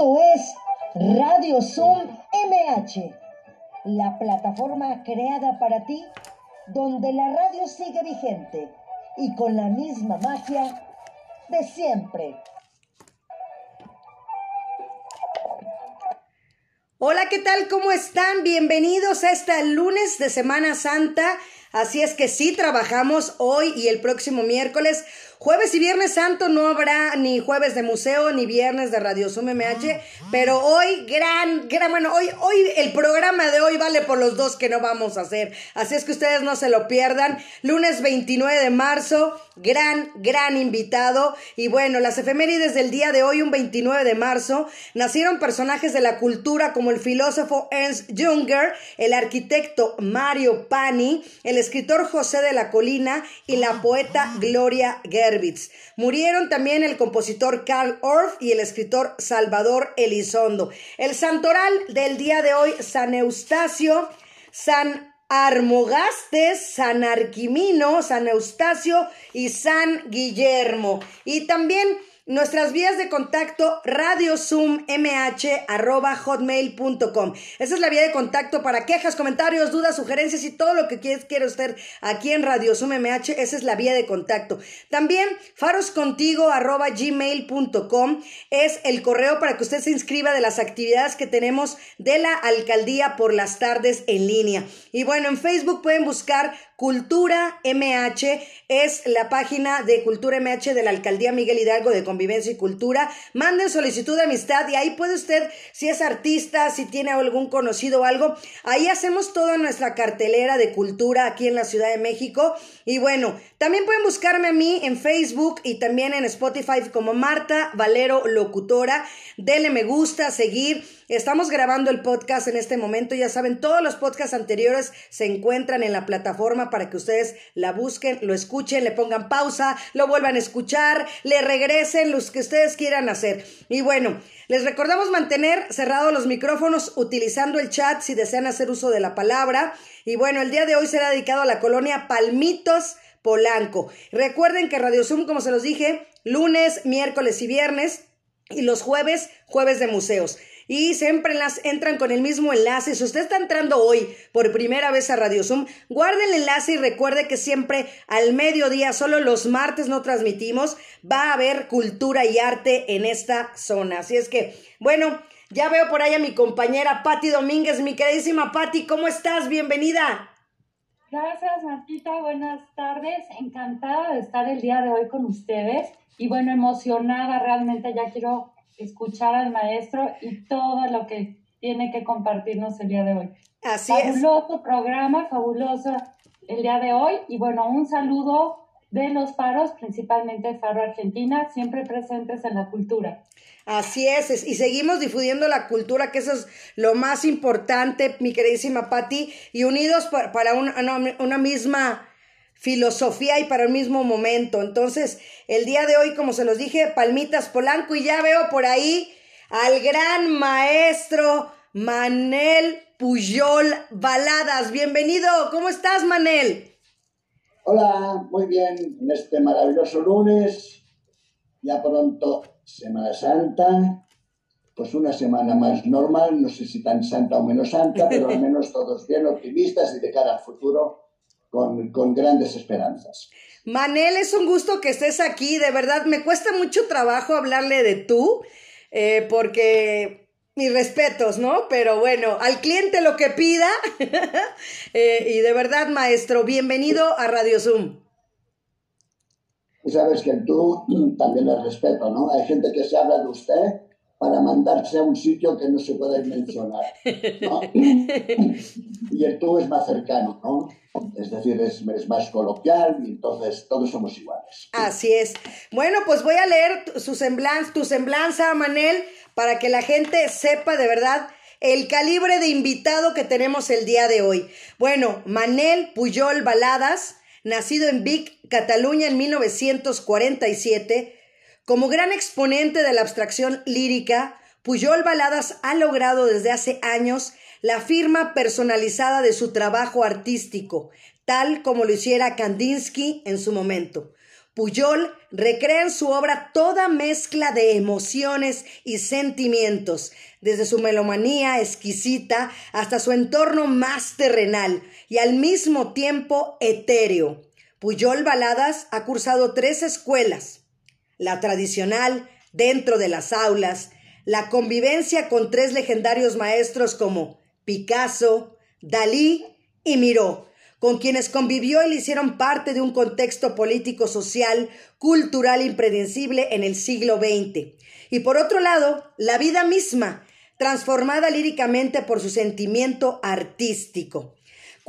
Esto es Radio Zoom MH, la plataforma creada para ti donde la radio sigue vigente y con la misma magia de siempre. Hola, ¿qué tal? ¿Cómo están? Bienvenidos a este lunes de Semana Santa. Así es que sí, trabajamos hoy y el próximo miércoles. Jueves y Viernes Santo no habrá ni jueves de museo ni viernes de Radio Zoom MH, pero hoy gran, gran, bueno, hoy, hoy el programa de hoy vale por los dos que no vamos a hacer. Así es que ustedes no se lo pierdan. Lunes 29 de marzo, gran, gran invitado. Y bueno, las efemérides del día de hoy, un 29 de marzo, nacieron personajes de la cultura como el filósofo Ernst Junger, el arquitecto Mario Pani, el escritor José de la Colina y la poeta Gloria Guerra. Murieron también el compositor Karl Orff y el escritor Salvador Elizondo. El santoral del día de hoy, San Eustacio, San Armogastes, San Arquimino, San Eustacio y San Guillermo. Y también Nuestras vías de contacto hotmail.com Esa es la vía de contacto para quejas, comentarios, dudas, sugerencias y todo lo que quiera usted aquí en Radio Zoom MH. Esa es la vía de contacto. También faroscontigo.gmail.com es el correo para que usted se inscriba de las actividades que tenemos de la alcaldía por las tardes en línea. Y bueno, en Facebook pueden buscar Cultura MH es la página de Cultura MH de la Alcaldía Miguel Hidalgo de Convivencia y Cultura. Manden solicitud de amistad y ahí puede usted, si es artista, si tiene algún conocido o algo, ahí hacemos toda nuestra cartelera de cultura aquí en la Ciudad de México. Y bueno, también pueden buscarme a mí en Facebook y también en Spotify como Marta Valero Locutora. Denle me gusta, seguir. Estamos grabando el podcast en este momento. Ya saben, todos los podcasts anteriores se encuentran en la plataforma para que ustedes la busquen, lo escuchen, le pongan pausa, lo vuelvan a escuchar, le regresen los que ustedes quieran hacer. Y bueno, les recordamos mantener cerrados los micrófonos utilizando el chat si desean hacer uso de la palabra. Y bueno, el día de hoy será dedicado a la colonia Palmitos Polanco. Recuerden que Radio Zoom, como se los dije, lunes, miércoles y viernes. Y los jueves, jueves de museos. Y siempre las entran con el mismo enlace. Si usted está entrando hoy por primera vez a Radio Zoom, guarde el enlace y recuerde que siempre al mediodía, solo los martes no transmitimos, va a haber cultura y arte en esta zona. Así es que, bueno, ya veo por ahí a mi compañera Patti Domínguez, mi queridísima Patti, ¿cómo estás? Bienvenida. Gracias, Martita. Buenas tardes. Encantada de estar el día de hoy con ustedes. Y bueno, emocionada realmente. Ya quiero escuchar al maestro y todo lo que tiene que compartirnos el día de hoy. Así es. Fabuloso programa, fabuloso el día de hoy. Y bueno, un saludo de los faros, principalmente Faro Argentina, siempre presentes en la cultura. Así es, y seguimos difundiendo la cultura, que eso es lo más importante, mi queridísima Patti, y unidos para, una, misma filosofía y para el mismo momento. Entonces, el día de hoy, como se los dije, Palmitas Polanco, y ya veo por ahí al gran maestro Manel Puyol Baladas. Bienvenido, ¿cómo estás, Manel? Hola, muy bien, en este maravilloso lunes, ya pronto Semana Santa, pues una semana más normal, no sé si tan santa o menos santa, pero al menos todos bien optimistas y de cara al futuro con, con grandes esperanzas. Manel, es un gusto que estés aquí, de verdad, me cuesta mucho trabajo hablarle de tú, eh, porque mis respetos, ¿no? Pero bueno, al cliente lo que pida. Eh, y de verdad, maestro, bienvenido a Radio Zoom. Y sabes que tú también le respeto, ¿no? Hay gente que se habla de usted para mandarse a un sitio que no se puede mencionar. ¿no? y el tú es más cercano, ¿no? Es decir, es, es, más coloquial y entonces todos somos iguales. Así es. Bueno, pues voy a leer su semblanza, tu semblanza, Manel, para que la gente sepa de verdad el calibre de invitado que tenemos el día de hoy. Bueno, Manel Puyol Baladas nacido en Vic, Cataluña en 1947, como gran exponente de la abstracción lírica, Puyol Baladas ha logrado desde hace años la firma personalizada de su trabajo artístico, tal como lo hiciera Kandinsky en su momento. Puyol recrea en su obra toda mezcla de emociones y sentimientos, desde su melomanía exquisita hasta su entorno más terrenal y al mismo tiempo etéreo. Puyol Baladas ha cursado tres escuelas, la tradicional, dentro de las aulas, la convivencia con tres legendarios maestros como Picasso, Dalí y Miró, con quienes convivió y le hicieron parte de un contexto político, social, cultural impredecible en el siglo XX. Y por otro lado, la vida misma, transformada líricamente por su sentimiento artístico.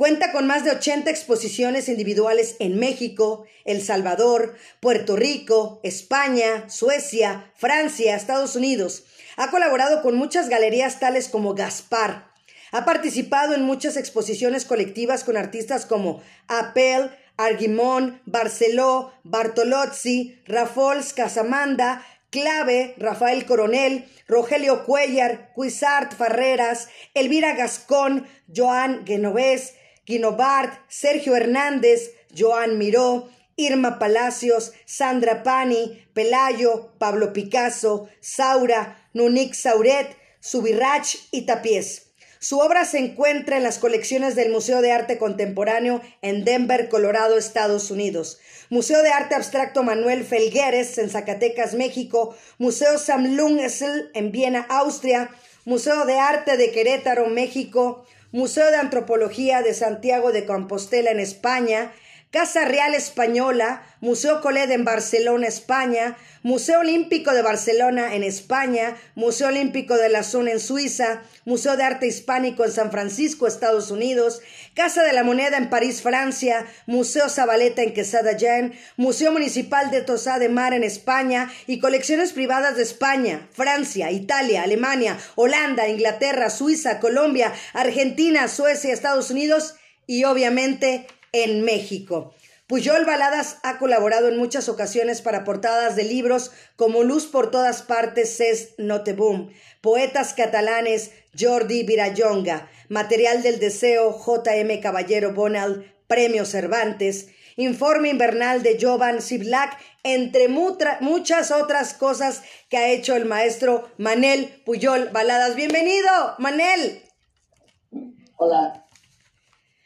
Cuenta con más de 80 exposiciones individuales en México, El Salvador, Puerto Rico, España, Suecia, Francia, Estados Unidos. Ha colaborado con muchas galerías tales como Gaspar, ha participado en muchas exposiciones colectivas con artistas como Apel, Arguimón, Barceló, Bartolozzi, Rafols Casamanda, Clave, Rafael Coronel, Rogelio Cuellar, Cuisart Farreras, Elvira Gascón, Joan Genovés, Guinobart, Sergio Hernández, Joan Miró, Irma Palacios, Sandra Pani, Pelayo, Pablo Picasso, Saura, Nunik Sauret, Subirach y Tapiés. Su obra se encuentra en las colecciones del Museo de Arte Contemporáneo en Denver, Colorado, Estados Unidos. Museo de Arte Abstracto Manuel Felgueres en Zacatecas, México. Museo Sam Lungsel en Viena, Austria. Museo de Arte de Querétaro, México. Museo de Antropología de Santiago de Compostela en España. Casa Real Española, Museo Coled en Barcelona, España, Museo Olímpico de Barcelona en España, Museo Olímpico de la Zona en Suiza, Museo de Arte Hispánico en San Francisco, Estados Unidos, Casa de la Moneda en París, Francia, Museo Zabaleta en Quesada Jan, Museo Municipal de Tosá de Mar en España y colecciones privadas de España, Francia, Italia, Alemania, Holanda, Inglaterra, Suiza, Colombia, Argentina, Suecia, Estados Unidos y obviamente en México. Puyol Baladas ha colaborado en muchas ocasiones para portadas de libros como Luz por todas partes, Cés Noteboom, Poetas catalanes, Jordi Virayonga, Material del Deseo, J.M. Caballero Bonald, Premio Cervantes, Informe Invernal de Jovan Siblak, entre muchas otras cosas que ha hecho el maestro Manel Puyol Baladas. Bienvenido, Manel. Hola,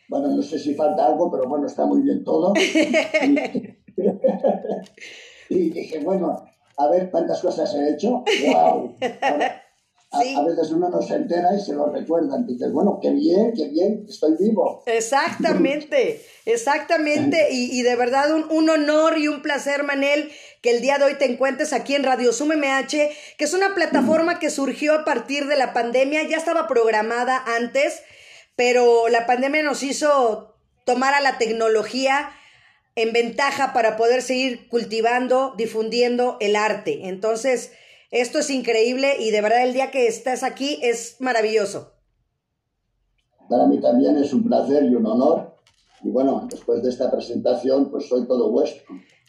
bueno, no sé si falta algo, pero bueno, está muy bien todo. y, dije, bueno, a ver cuántas cosas he hecho. ¡Wow! A, veces uno no se entera y se lo recuerda. Dices, bueno, qué bien, qué bien, estoy vivo. Exactamente, exactamente. Y, y de verdad un, un, honor y un placer, Manel, que el día de hoy te encuentres aquí en Radio Sum MH, que es una plataforma que surgió a partir de la pandemia, ya estaba programada antes pero la pandemia nos hizo tomar a la tecnología en ventaja para poder seguir cultivando, difundiendo el arte. Entonces, esto es increíble y de verdad el día que estás aquí es maravilloso. Para mí también es un placer y un honor. Y bueno, después de esta presentación, pues soy todo vuestro.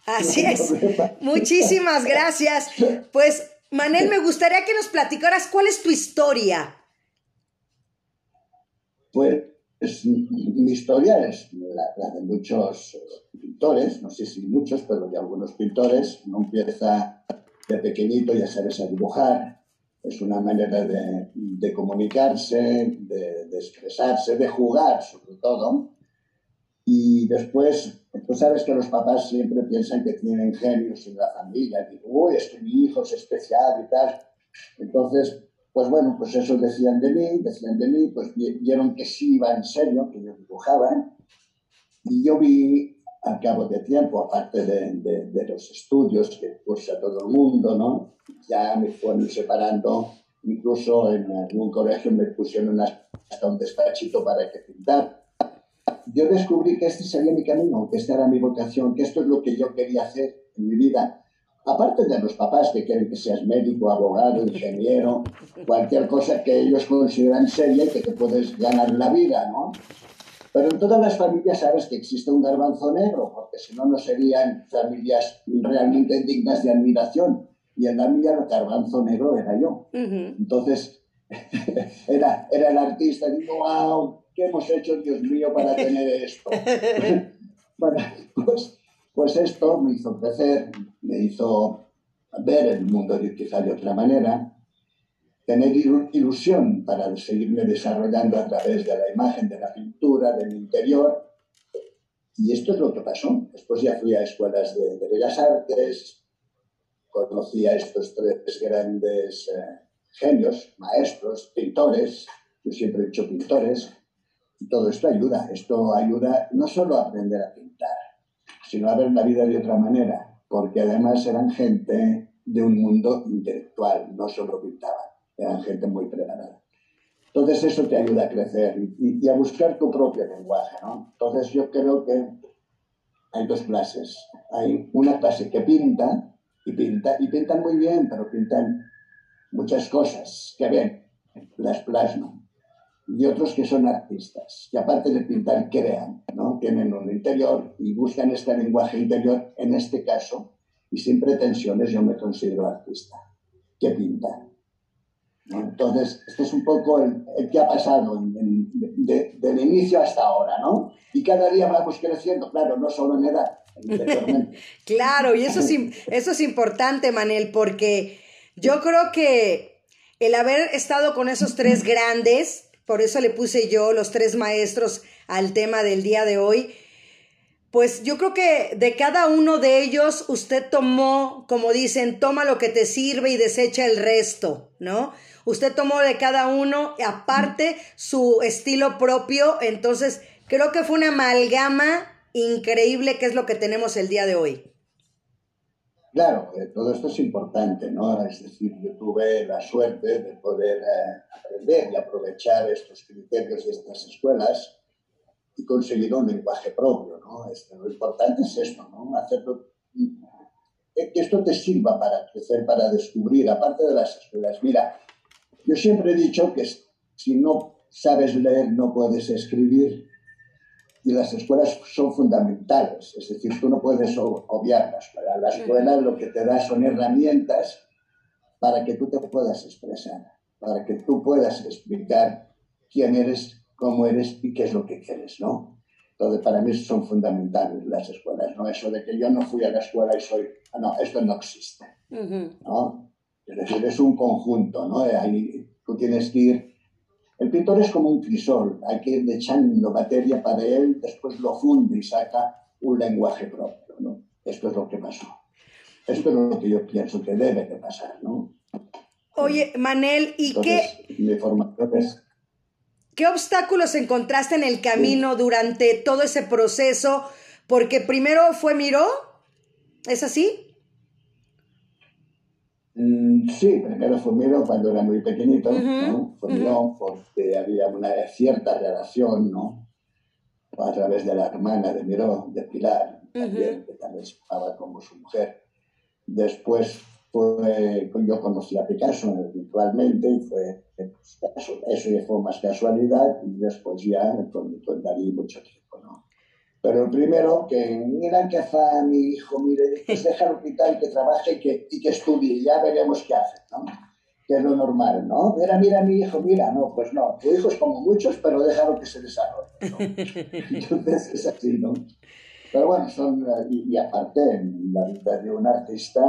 Así es. Muchísimas gracias. Pues, Manel, me gustaría que nos platicaras cuál es tu historia. Pues mi historia es la, de muchos pintores, no sé si muchos, pero de algunos pintores. Uno empieza de pequeñito, ya sabes, a dibujar. Es una manera de, comunicarse, de, expresarse, de jugar sobre todo. Y después, tú sabes que los papás siempre piensan que tienen genios en la familia. Digo, uy, es que mi hijo es especial y tal. Entonces, pues bueno, pues eso decían de mí, decían de mí, pues vieron que sí iba en serio, que yo dibujaba, y yo vi al cabo de tiempo, aparte de, de, los estudios que cursa todo el mundo, ¿no? Ya me fueron separando, incluso en algún colegio me pusieron hasta un despachito para que pintar. Yo descubrí que este sería mi camino, que esta era mi vocación, que esto es lo que yo quería hacer en mi vida aparte de los papás que quieren que seas médico, abogado, ingeniero, cualquier cosa que ellos consideran seria y que te puedes ganar la vida, ¿no? Pero en todas las familias sabes que existe un garbanzo negro, porque si no, no serían familias realmente dignas de admiración. Y en la mía el garbanzo negro era yo. Entonces, era, era el artista, digo, wow, ¿qué hemos hecho, Dios mío, para tener esto? bueno, pues Pues esto me hizo crecer, me hizo ver el mundo quizá de otra manera, tener ilusión para seguirme desarrollando a través de la imagen, de la pintura, del interior. Y esto es lo que pasó. Después ya fui a escuelas de, Bellas Artes, conocí a estos tres grandes eh, genios, maestros, pintores, yo siempre he dicho pintores, y todo esto ayuda. Esto ayuda no solo a aprender a pintar, sino a ver la vida de otra manera, porque además eran gente de un mundo intelectual, no solo pintaban, eran gente muy preparada. Entonces eso te ayuda a crecer y, a buscar tu propio lenguaje, ¿no? Entonces yo creo que hay dos clases. Hay una clase que pinta y pinta y pintan muy bien, pero pintan muchas cosas que ven, las plasman y otros que son artistas, que aparte de pintar, crean, ¿no? Tienen un interior y buscan este lenguaje interior, en este caso, y sin pretensiones yo me considero artista, que pinta. Entonces, este es un poco el, que ha pasado del inicio hasta ahora, ¿no? Y cada día vamos creciendo, claro, no solo en edad. claro, y eso es, eso es importante, Manel, porque yo creo que el haber estado con esos tres grandes, por eso le puse yo los tres maestros al tema del día de hoy. Pues yo creo que de cada uno de ellos usted tomó, como dicen, toma lo que te sirve y desecha el resto, ¿no? Usted tomó de cada uno, aparte, su estilo propio, entonces creo que fue una amalgama increíble que es lo que tenemos el día de hoy. Claro, eh, todo esto es importante, ¿no? Es decir, yo tuve la suerte de poder eh, aprender y aprovechar estos criterios y estas escuelas y conseguir un lenguaje propio, ¿no? Este, lo importante es esto, ¿no? Hacerlo, eh, que esto te sirva para crecer, para descubrir, aparte de las escuelas. Mira, yo siempre he dicho que si no sabes leer, no puedes escribir y las escuelas son fundamentales, es decir, tú no puedes obviarlas. Para la escuela lo que te da son herramientas para que tú te puedas expresar, para que tú puedas explicar quién eres, cómo eres y qué es lo que quieres, ¿no? Entonces, para mí son fundamentales las escuelas, ¿no? Eso de que yo no fui a la escuela y soy... Ah, no, esto no existe, ¿no? Es decir, es un conjunto, ¿no? Ahí tú tienes que ir el pintor es como un crisol, hay que ir echando materia para él, después lo funde y saca un lenguaje propio, ¿no? Esto es lo que pasó. Esto es lo que yo pienso que debe de pasar, ¿no? Oye, Manel, ¿y qué... Mi formación es... ¿Qué obstáculos encontraste en el camino durante todo ese proceso? Porque primero fue Miró, ¿es así? Mm, sí, primero fue miedo cuando era muy pequeñito, ¿no? Fue miedo porque había una cierta relación, ¿no? A través de la hermana de Miró, de Pilar, también, que también se llamaba como su mujer. Después fue, yo conocí a Picasso virtualmente y fue, eso, ya fue más casualidad y después ya con, con Dalí mucho tiempo, ¿no? Pero el primero, que mira que hace mi hijo, mire, pues déjalo quitar, que trabaje y que, y que estudie, ya veremos qué hace, ¿no? Que es lo normal, ¿no? Mira, mira mi hijo, mira, no, pues no, tu hijo es como muchos, pero déjalo que se desarrolle, ¿no? Entonces es así, ¿no? Pero bueno, son, y, y, aparte, en la vida de un artista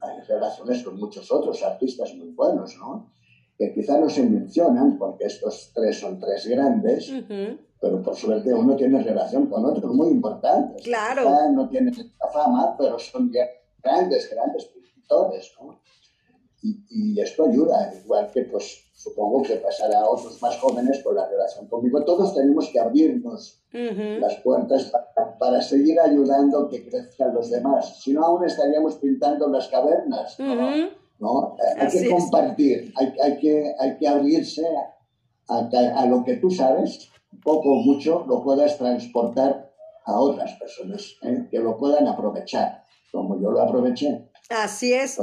hay relaciones con muchos otros artistas muy buenos, ¿no? Que quizá no se mencionan, porque estos tres son tres grandes, pero por suerte uno tiene relación con otros muy importantes. Claro. no tiene la fama, pero son grandes, grandes pintores, ¿no? Y, esto ayuda, igual que pues supongo que pasará a otros más jóvenes por la relación conmigo. Todos tenemos que abrirnos las puertas para, seguir ayudando que crezcan los demás. Si no, aún estaríamos pintando las cavernas, ¿no? Hay que compartir, hay, hay, que, hay que abrirse a, a lo que tú sabes poco o mucho lo puedas transportar a otras personas, ¿eh? que lo puedan aprovechar, como yo lo aproveché. Así es.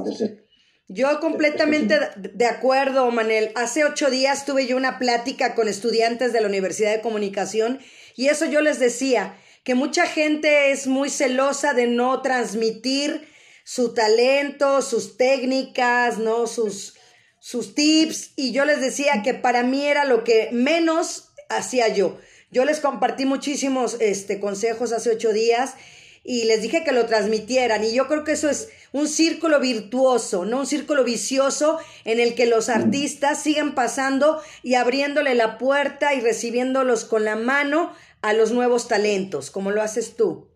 yo completamente de acuerdo, Manel. Hace ocho días tuve yo una plática con estudiantes de la Universidad de Comunicación y eso yo les decía, que mucha gente es muy celosa de no transmitir su talento, sus técnicas, ¿no? Sus, sus tips y yo les decía que para mí era lo que menos hacía yo. Yo les compartí muchísimos este, consejos hace ocho días y les dije que lo transmitieran. Y yo creo que eso es un círculo virtuoso, no un círculo vicioso en el que los artistas siguen pasando y abriéndole la puerta y recibiéndolos con la mano a los nuevos talentos, como lo haces tú.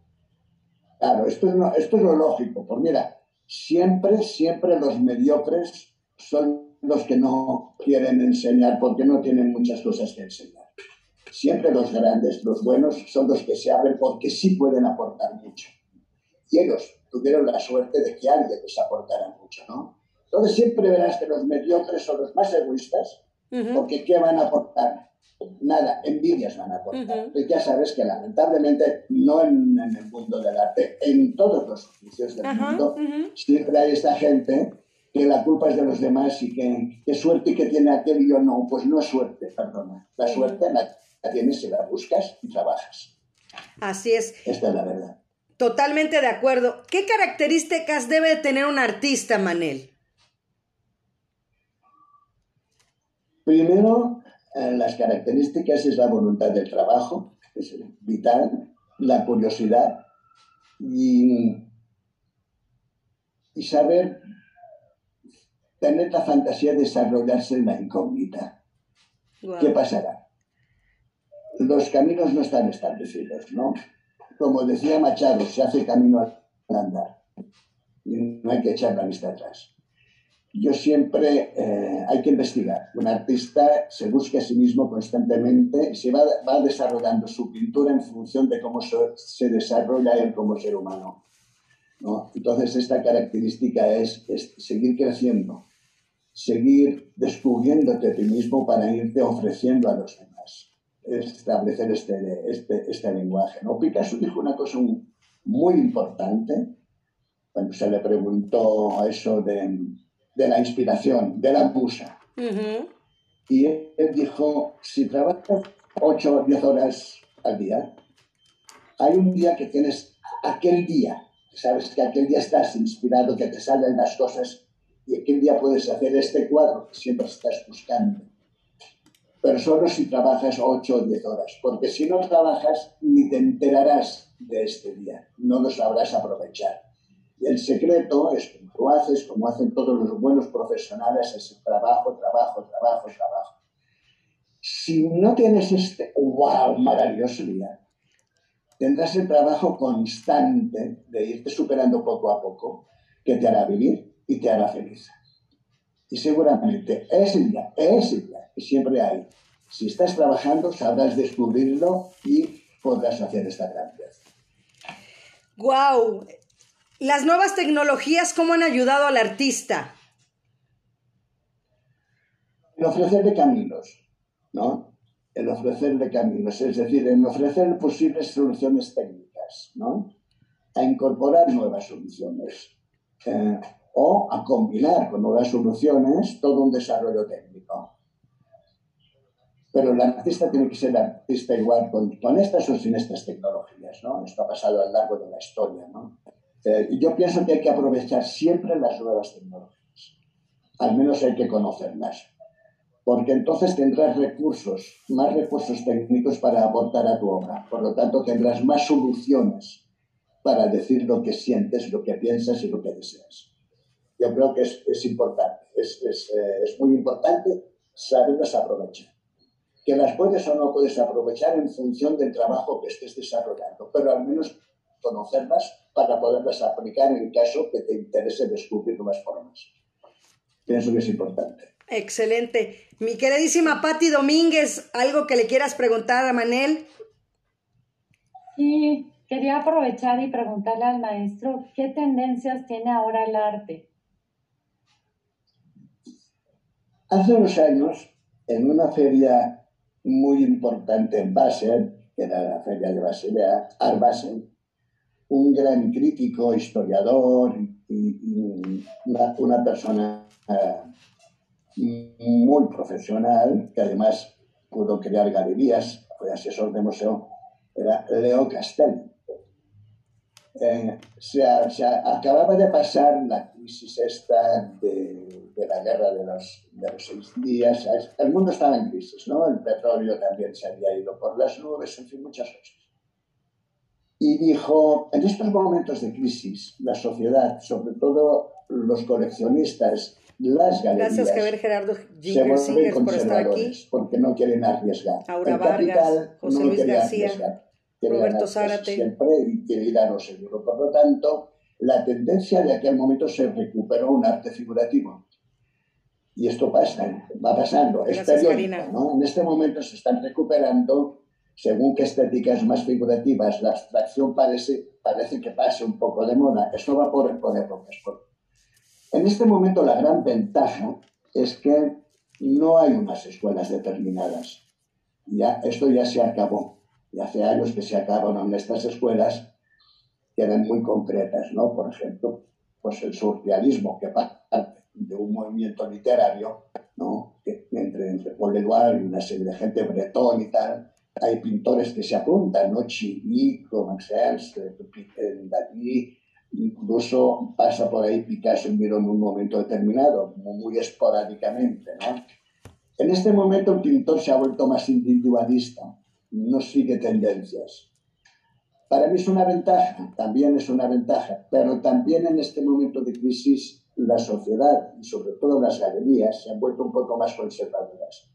Claro, esto es, esto es lo lógico. Pues mira, siempre, siempre los mediocres son los que no quieren enseñar porque no tienen muchas cosas que enseñar. Siempre los grandes, los buenos, son los que se abren porque sí pueden aportar mucho. Y ellos tuvieron la suerte de que alguien les aportara mucho, ¿no? Entonces siempre verás que los mediocres son los más egoístas, porque ¿qué van a aportar? Nada, envidias van a aportar. Y ya sabes que lamentablemente, no en, el mundo del arte, en todos los oficios del mundo, siempre hay esta gente que la culpa es de los demás y que, qué suerte que tiene aquel y yo no. Pues no es suerte, perdona. La suerte la, tienes si la buscas y trabajas. Así es. Esta es la verdad. Totalmente de acuerdo. ¿Qué características debe tener un artista, Manel? Primero, eh, las características es la voluntad del trabajo, es vital, la curiosidad y, y saber tener la fantasía de desarrollarse en la incógnita. ¿Qué pasará? Los caminos no están establecidos, ¿no? Como decía Machado, se hace camino al andar y no hay que echar la vista atrás. Yo siempre eh, hay que investigar. Un artista se busca a sí mismo constantemente y se va, va desarrollando su pintura en función de cómo se, desarrolla él como ser humano. ¿no? Entonces, esta característica es, es seguir creciendo, seguir descubriéndote a ti mismo para irte ofreciendo a los demás. Establecer este, este, este lenguaje. ¿no? Picasso dijo una cosa muy importante cuando se le preguntó eso de, de la inspiración, de la musa. Y él dijo, si trabajas 8 o 10 horas al día, hay un día que tienes aquel día, sabes que aquel día estás inspirado, que te salen las cosas y aquel día puedes hacer este cuadro que siempre estás buscando. Pero solo si trabajas 8 o 10 horas, porque si no trabajas ni te enterarás de este día, no lo sabrás aprovechar. Y el secreto es como lo haces, como hacen todos los buenos profesionales, es trabajo, trabajo, trabajo, trabajo. Si no tienes este wow maravilloso día, tendrás el trabajo constante de irte superando poco a poco, que te hará vivir y te hará feliz. Y seguramente ese día, ese día que siempre hay, si estás trabajando, sabrás descubrirlo y podrás hacer esta gran ¡Guau! Las nuevas tecnologías, ¿cómo han ayudado al artista? En ofrecerle caminos, ¿no? En ofrecerle caminos, es decir, en ofrecer posibles soluciones técnicas, ¿no? A incorporar nuevas soluciones. Eh, o a combinar con nuevas soluciones todo un desarrollo técnico. Pero el artista tiene que ser artista igual con, estas o sin estas tecnologías, ¿no? Esto ha pasado a lo largo de la historia, ¿no? Eh, yo pienso que hay que aprovechar siempre las nuevas tecnologías. Al menos hay que conocerlas. Porque entonces tendrás recursos, más recursos técnicos para aportar a tu obra. Por lo tanto, tendrás más soluciones para decir lo que sientes, lo que piensas y lo que deseas yo creo que es, es importante, es, es, eh, es, muy importante saberlas aprovechar. Que las puedes o no puedes aprovechar en función del trabajo que estés desarrollando, pero al menos conocerlas para poderlas aplicar en el caso que te interese descubrir nuevas formas. Pienso que es importante. Excelente. Mi queridísima Patti Domínguez, ¿algo que le quieras preguntar a Manel? Sí, quería aprovechar y preguntarle al maestro qué tendencias tiene ahora el arte. Hace unos años, en una feria muy importante en Basel, que era la feria de Basilea, Art Basel, un gran crítico, historiador y, una, persona eh, muy profesional, que además pudo crear galerías, fue asesor de museo, era Leo Castelli. Eh, se, acababa de pasar la crisis esta de, la guerra de los, de los, seis días. El mundo estaba en crisis, ¿no? El petróleo también se había ido por las nubes, en fin, muchas cosas. y dijo, en estos momentos de crisis, la sociedad, sobre todo los coleccionistas, las galerías, Gracias, Javier Gerardo se vuelven Singers, por estar aquí. conservadores porque no quieren arriesgar. Aura El Vargas, capital José no Luis García, arriesgar, quiere Roberto Zárate. siempre y quiere ir a lo seguro. Por lo tanto, la tendencia de aquel momento se recuperó un arte figurativo. Y esto pasa, va pasando, es Gracias, Karina. ¿no? En este momento se están recuperando, según qué estéticas más figurativas, la abstracción parece, parece que pase un poco de moda. Esto va por, por épocas. por- En este momento la gran ventaja es que no hay unas escuelas determinadas. Ya, esto ya se acabó. Y hace años que se acabaron estas escuelas que eran muy concretas, ¿no? Por ejemplo, pues el surrealismo, que parte de un movimiento literario, ¿no? Que entre, entre Paul Éluard y una serie de gente bretón y tal, hay pintores que se apuntan, ¿no? Chirico, Max Ernst, eh, Dalí, incluso pasa por ahí Picasso y en un momento determinado, muy esporádicamente, ¿no? En este momento el pintor se ha vuelto más individualista, no sigue tendencias. Para mí es una ventaja, también es una ventaja, pero también en este momento de crisis la sociedad y sobre todo las galerías se han vuelto un poco más conservadoras.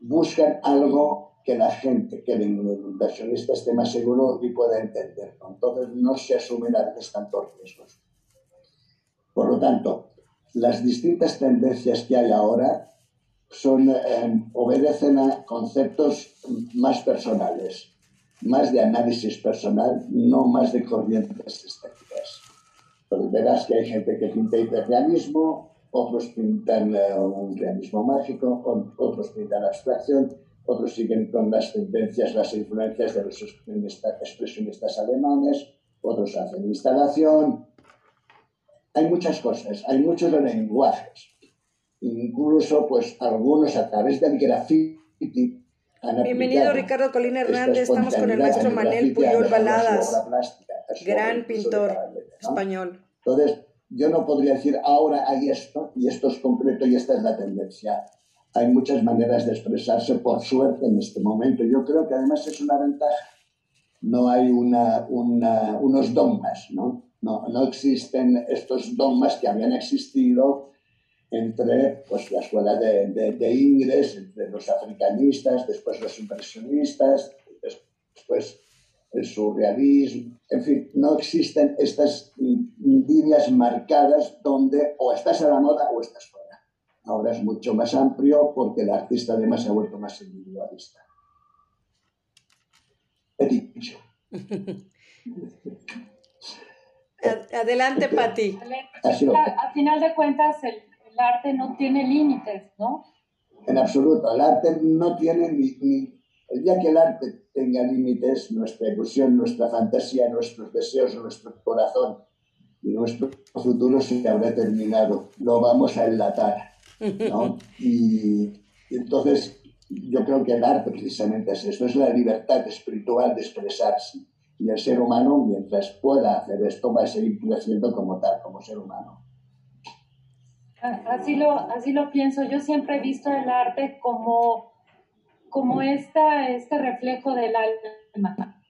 Buscan algo que la gente, que el inversionista esté más seguro y pueda entender. ¿no? Entonces no se asumen a veces tantos riesgos. Por lo tanto, las distintas tendencias que hay ahora son, eh, obedecen a conceptos más personales, más de análisis personal, no más de corrientes estéticas. Pues verás que hay gente que pinta hiperrealismo, otros pintan eh, un realismo mágico, otros pintan abstracción, otros siguen con las tendencias, las influencias de los expresionista- expresionistas alemanes, otros hacen instalación. Hay muchas cosas, hay muchos lenguajes. Incluso, pues, algunos a través del graffiti han Bienvenido Ricardo esta Hernández, estamos con el maestro Manel Puyol Baladas, plástica, gran pintor ¿no? español. Entonces, yo no podría decir ahora hay esto y esto es concreto y esta es la tendencia. Hay muchas maneras de expresarse, por suerte, en este momento. Yo creo que además es una ventaja. No hay una, una- unos dogmas, ¿no? ¿no? No existen estos dogmas que habían existido entre pues, la escuela de, de, de Ingres, entre los africanistas, después los impresionistas, después el surrealismo, en fin, no existen estas líneas marcadas donde o estás a la moda o estás fuera. Ahora es mucho más amplio porque el artista además se ha vuelto más individualista. He dicho. Ad- Adelante, Pati. Ha sido- A, a final de cuentas, el, el arte no tiene límites, ¿no? En absoluto, el arte no tiene ni, ni- El día que el arte tenga límites, nuestra ilusión, nuestra fantasía, nuestros deseos, nuestro corazón y nuestro futuro se habrá terminado. Lo vamos a enlatar. ¿no? Y, y entonces yo creo que el arte precisamente es eso, es la libertad espiritual de expresarse. Y el ser humano, mientras pueda hacer esto, va a seguir creciendo como tal, como ser humano. Así lo, así lo pienso. Yo siempre he visto el arte como, como esta, este reflejo del alma.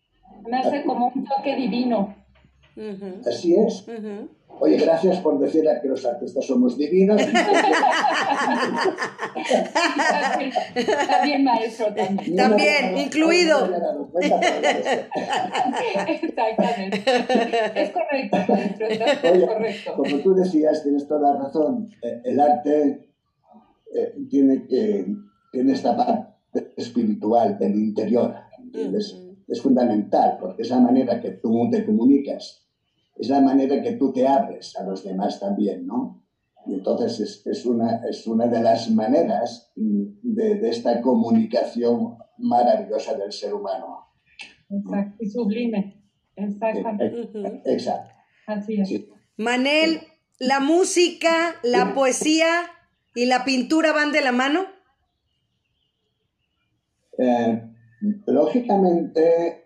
Me hace como un toque divino. Así es. Oye, gracias por decir a que los artistas somos divinos. También, maestro, también. No, También, no, no, no, incluido. no me dado cuenta. Exactamente. Es correcto, maestro, es Oye, correcto. como tú decías, tienes toda la razón. Eh, El arte eh, tiene, que, tiene esta parte espiritual del interior. ¿entiendes? Ujú. Es fundamental porque es la manera que tú te comunicas, es la manera que tú te abres a los demás también, ¿no? Y entonces es, es una, es una de las maneras mm, de, de esta comunicación maravillosa del ser humano. Exacto. Y sublime. Exactamente. Ujú. Exacto. Así es. Sí. Manel, ¿la música, la poesía y la pintura van de la mano? Eh, lógicamente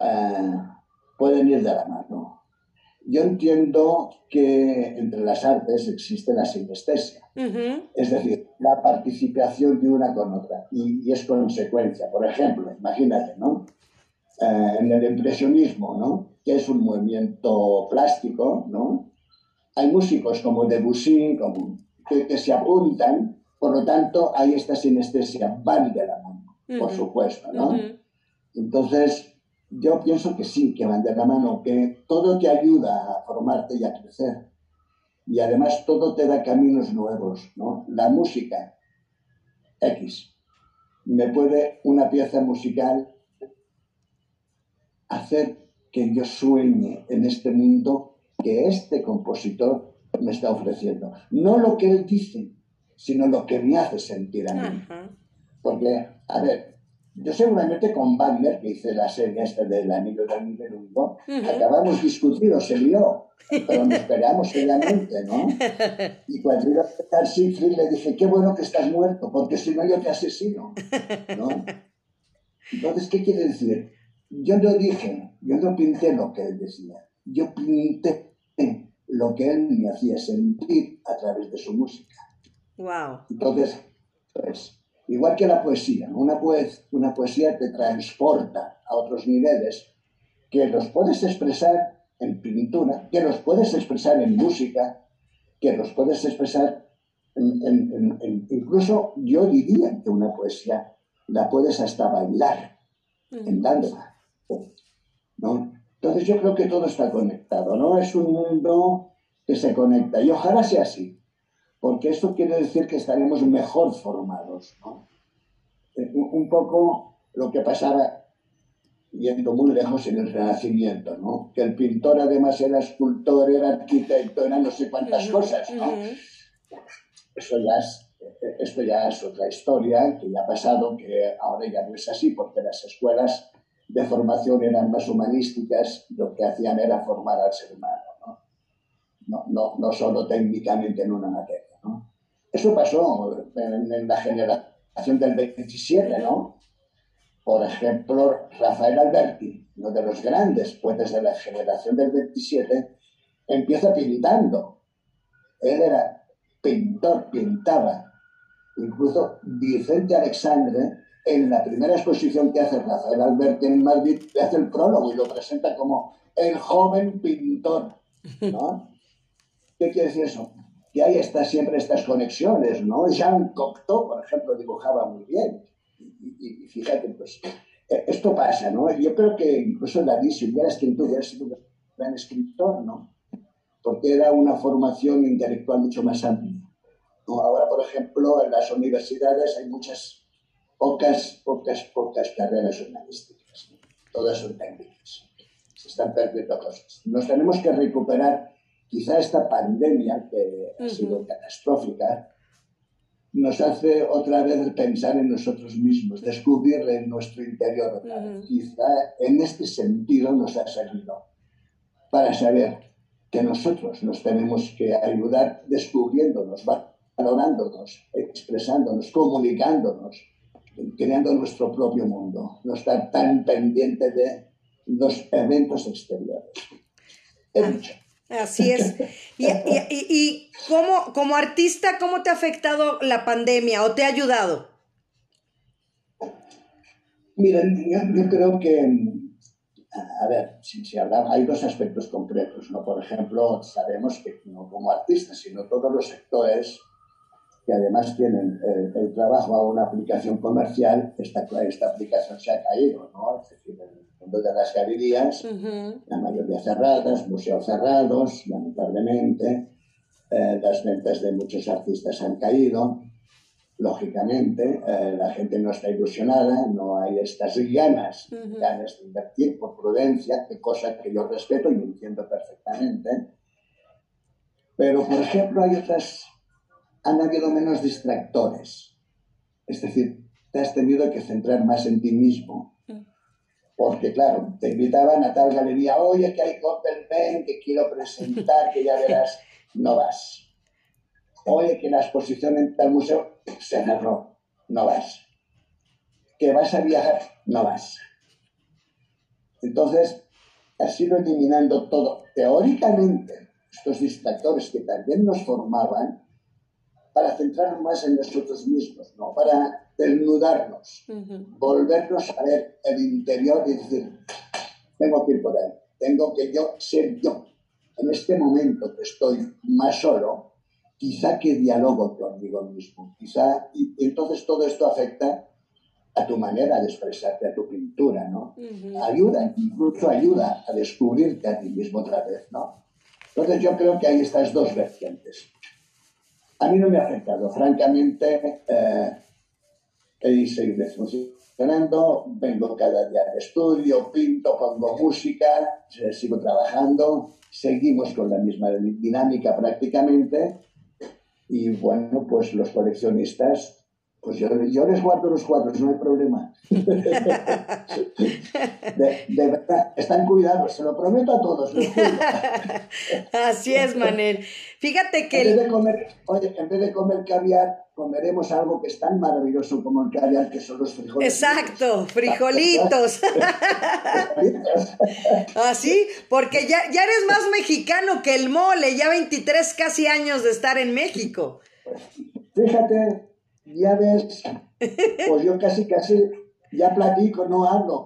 eh, pueden ir de la mano. Yo entiendo que entre las artes existe la sinestesia, es decir, la participación de una con otra y, y es consecuencia. Por ejemplo, imagínate, ¿no? eh, en el impresionismo, ¿no? que es un movimiento plástico, ¿no? hay músicos como Debussy como, que, se apuntan, por lo tanto hay esta sinestesia, van de la mano, por supuesto. ¿no? Entonces, yo pienso que sí, que van de la mano, que todo te ayuda a formarte y a crecer. Y además todo te da caminos nuevos, ¿no? La música, X, me puede una pieza musical hacer que yo sueñe en este mundo que este compositor me está ofreciendo. No lo que él dice, sino lo que me hace sentir a mí. Porque, a ver, yo seguramente con Wagner, que hice la serie esta del anillo del Nibelungo, acabamos discutiendo, se lió, pero nos peleamos seriamente, ¿no? Y cuando iba a empezar Siegfried le dije, qué bueno que estás muerto, porque si no yo te asesino, ¿no? Entonces, ¿qué quiere decir? Yo no dije, yo no pinté lo que él decía, yo pinté lo que él me hacía sentir a través de su música. Wow. Entonces, pues, Igual que la poesía. Una, una poesía te transporta a otros niveles que los puedes expresar en pintura, que los puedes expresar en música, que los puedes expresar en, incluso yo diría que una poesía la puedes hasta bailar en danza. ¿no? Entonces yo creo que todo está conectado, ¿no? Es un mundo que se conecta y ojalá sea así porque esto quiere decir que estaremos mejor formados. ¿no? Eh, un poco lo que pasaba yendo muy lejos en el Renacimiento, ¿no? que el pintor además era escultor, era arquitecto, era no sé cuántas cosas. ¿no? Eso ya es, esto ya es otra historia que ya ha pasado, que ahora ya no es así, porque las escuelas de formación eran más humanísticas, lo que hacían era formar al ser humano, no, no, no, no solo técnicamente en una materia. Eso pasó en, la generación del 27, ¿no? Por ejemplo, Rafael Alberti, uno de los grandes poetas de la generación del 27, empieza pintando. Él era pintor, pintaba. Incluso Vicente Alexandre, en la primera exposición que hace Rafael Alberti en Madrid, le hace el prólogo y lo presenta como el joven pintor. ¿no? ¿Qué quiere decir eso? Que hay estas, siempre estas conexiones, ¿no? Jean Cocteau, por ejemplo, dibujaba muy bien. Y, fíjate, pues, eh, esto pasa, ¿no? Yo creo que incluso David, si hubiera escrito, hubiera sido un gran escritor, ¿no? Porque era una formación intelectual mucho más amplia. ¿no? Ahora, por ejemplo, en las universidades hay muchas, pocas, pocas, pocas carreras humanísticas. Todas son técnicas. Se están perdiendo cosas. Nos tenemos que recuperar quizá esta pandemia, que ha sido catastrófica, nos hace otra vez pensar en nosotros mismos, descubrir en nuestro interior Quizá en este sentido nos ha servido para saber que nosotros nos tenemos que ayudar descubriéndonos, valorándonos, expresándonos, comunicándonos, creando nuestro propio mundo, no estar tan pendiente de los eventos exteriores. He ah. dicho. Así es. Y, y, cómo, como artista, ¿cómo te ha afectado la pandemia o te ha ayudado? Mira, yo, creo que, a ver, si, si hablamos, hay dos aspectos concretos, ¿no? Por ejemplo, sabemos que no como artistas, sino todos los sectores que además tienen el, el trabajo a una aplicación comercial, esta, esta aplicación se ha caído, ¿no? Es decir, de las galerías, la mayoría cerradas, museos cerrados, lamentablemente. Eh, las ventas de muchos artistas han caído. Lógicamente, eh, la gente no está ilusionada, no hay estas ganas, ganas de invertir por prudencia, que cosa que yo respeto y entiendo perfectamente. Pero, por ejemplo, hay otras, han habido menos distractores. Es decir, te has tenido que centrar más en ti mismo porque claro, te invitaban a tal galería, oye, que hay Pen, que quiero presentar, que ya verás, no vas. Oye, que la exposición en tal museo se cerró, no vas. Que vas a viajar, no vas. Entonces, has ido eliminando todo. Teóricamente, estos distractores que también nos formaban para centrarnos más en nosotros mismos, ¿no? Para desnudarnos, volvernos a ver el interior y decir, tengo que ir por ahí, tengo que yo ser yo. En este momento que estoy más solo, quizá que dialogo conmigo mismo, quizá, y, entonces todo esto afecta a tu manera de expresarte, a tu pintura, ¿no? Ayuda, incluso ayuda a descubrirte a ti mismo otra vez, ¿no? Entonces yo creo que hay estas dos vertientes. A mí no me ha afectado, francamente, eh, he seguido funcionando, vengo cada día al estudio, pinto, pongo música, sigo trabajando, seguimos con la misma dinámica prácticamente y bueno, pues los coleccionistas pues yo, les guardo los cuadros, no hay problema. De, verdad, están cuidados, se lo prometo a todos. Así es, Manel. Fíjate que... En vez, de comer, oye, en vez de comer caviar, comeremos algo que es tan maravilloso como el caviar, que son los frijoles. Exacto, frijolitos. Así, porque ya, ya eres más mexicano que el mole, ya 23 casi años de estar en México. Fíjate, ya ves, pues yo casi, casi ya platico, no hablo.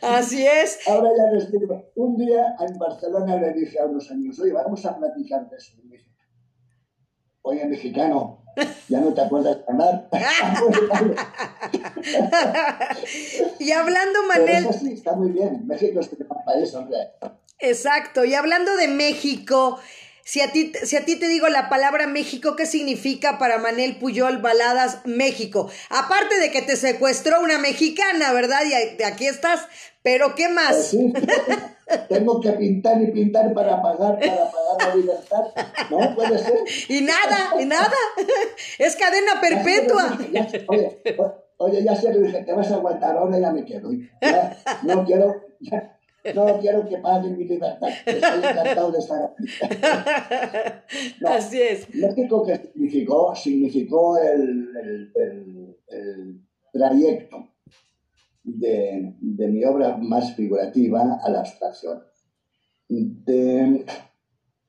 Así es. Ahora ya les digo, un día en Barcelona le dije a unos amigos, oye, vamos a platicar de eso. Oye, mexicano, ya no te acuerdas de hablar. y hablando, Manel. sí, está muy bien. México es un país, hombre. Exacto. Y hablando de México, si a, ti, si a ti te digo la palabra México, ¿qué significa para Manel Puyol Baladas México? Aparte de que te secuestró una mexicana, ¿verdad? Y aquí estás, pero ¿qué más? Sí, tengo que pintar y pintar para pagar, para pagar la libertad. No puede ser. Y nada, y nada. Es cadena perpetua. oye, oye, ya se lo dije, te vas a aguantar, ahora ya me quedo. no quiero, no quiero que paguen mi libertad. Estoy encantado de estar aquí. Así es. México que significó, significó el, el, el, trayecto de, de, mi obra más figurativa a la abstracción. De,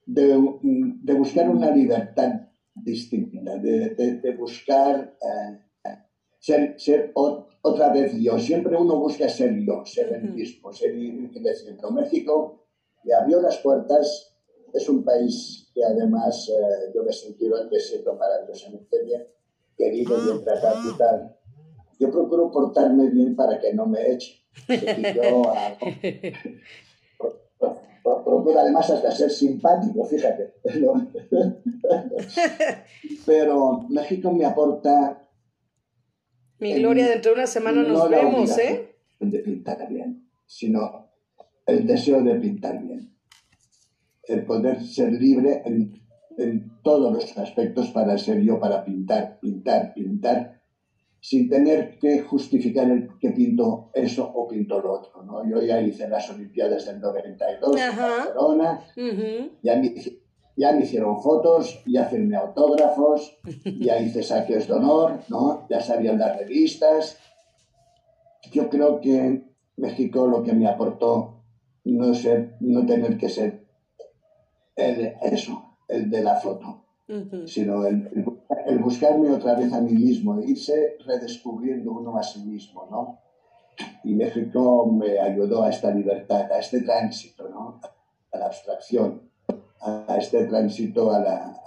de, de buscar una libertad distinta, de, de buscar eh, ser, ser otra vez yo. Siempre uno busca ser yo, ser el mismo, ser creciendo. México le abrió las puertas. Es un país que además eh, yo me he sentido en desierto maravillosamente bien, querido, bien tratado y tal. Yo procuro portarme bien para que no me eche. yo procuro además hasta ser simpático, fíjate. Pero México me aporta mi gloria, dentro de una semana nos vemos, ¿eh? De pintar bien, sino el deseo de pintar bien. El poder ser libre en, en todos los aspectos para ser yo, para pintar, pintar, pintar, sin tener que justificar el que pinto eso o pinto lo otro. ¿no? Yo ya hice las Olimpiadas del 92 en Barcelona, ya me ya me hicieron fotos, ya firmé autógrafos, ya hice saques de honor, ¿no? Ya sabían las revistas. Yo creo que México lo que me aportó no ser, no tener que ser el, eso, el de la foto, sino el, el, buscarme otra vez a mí mismo, irse redescubriendo uno a sí mismo, ¿no? Y México me ayudó a esta libertad, a este tránsito, ¿no? A la abstracción a este tránsito, a la,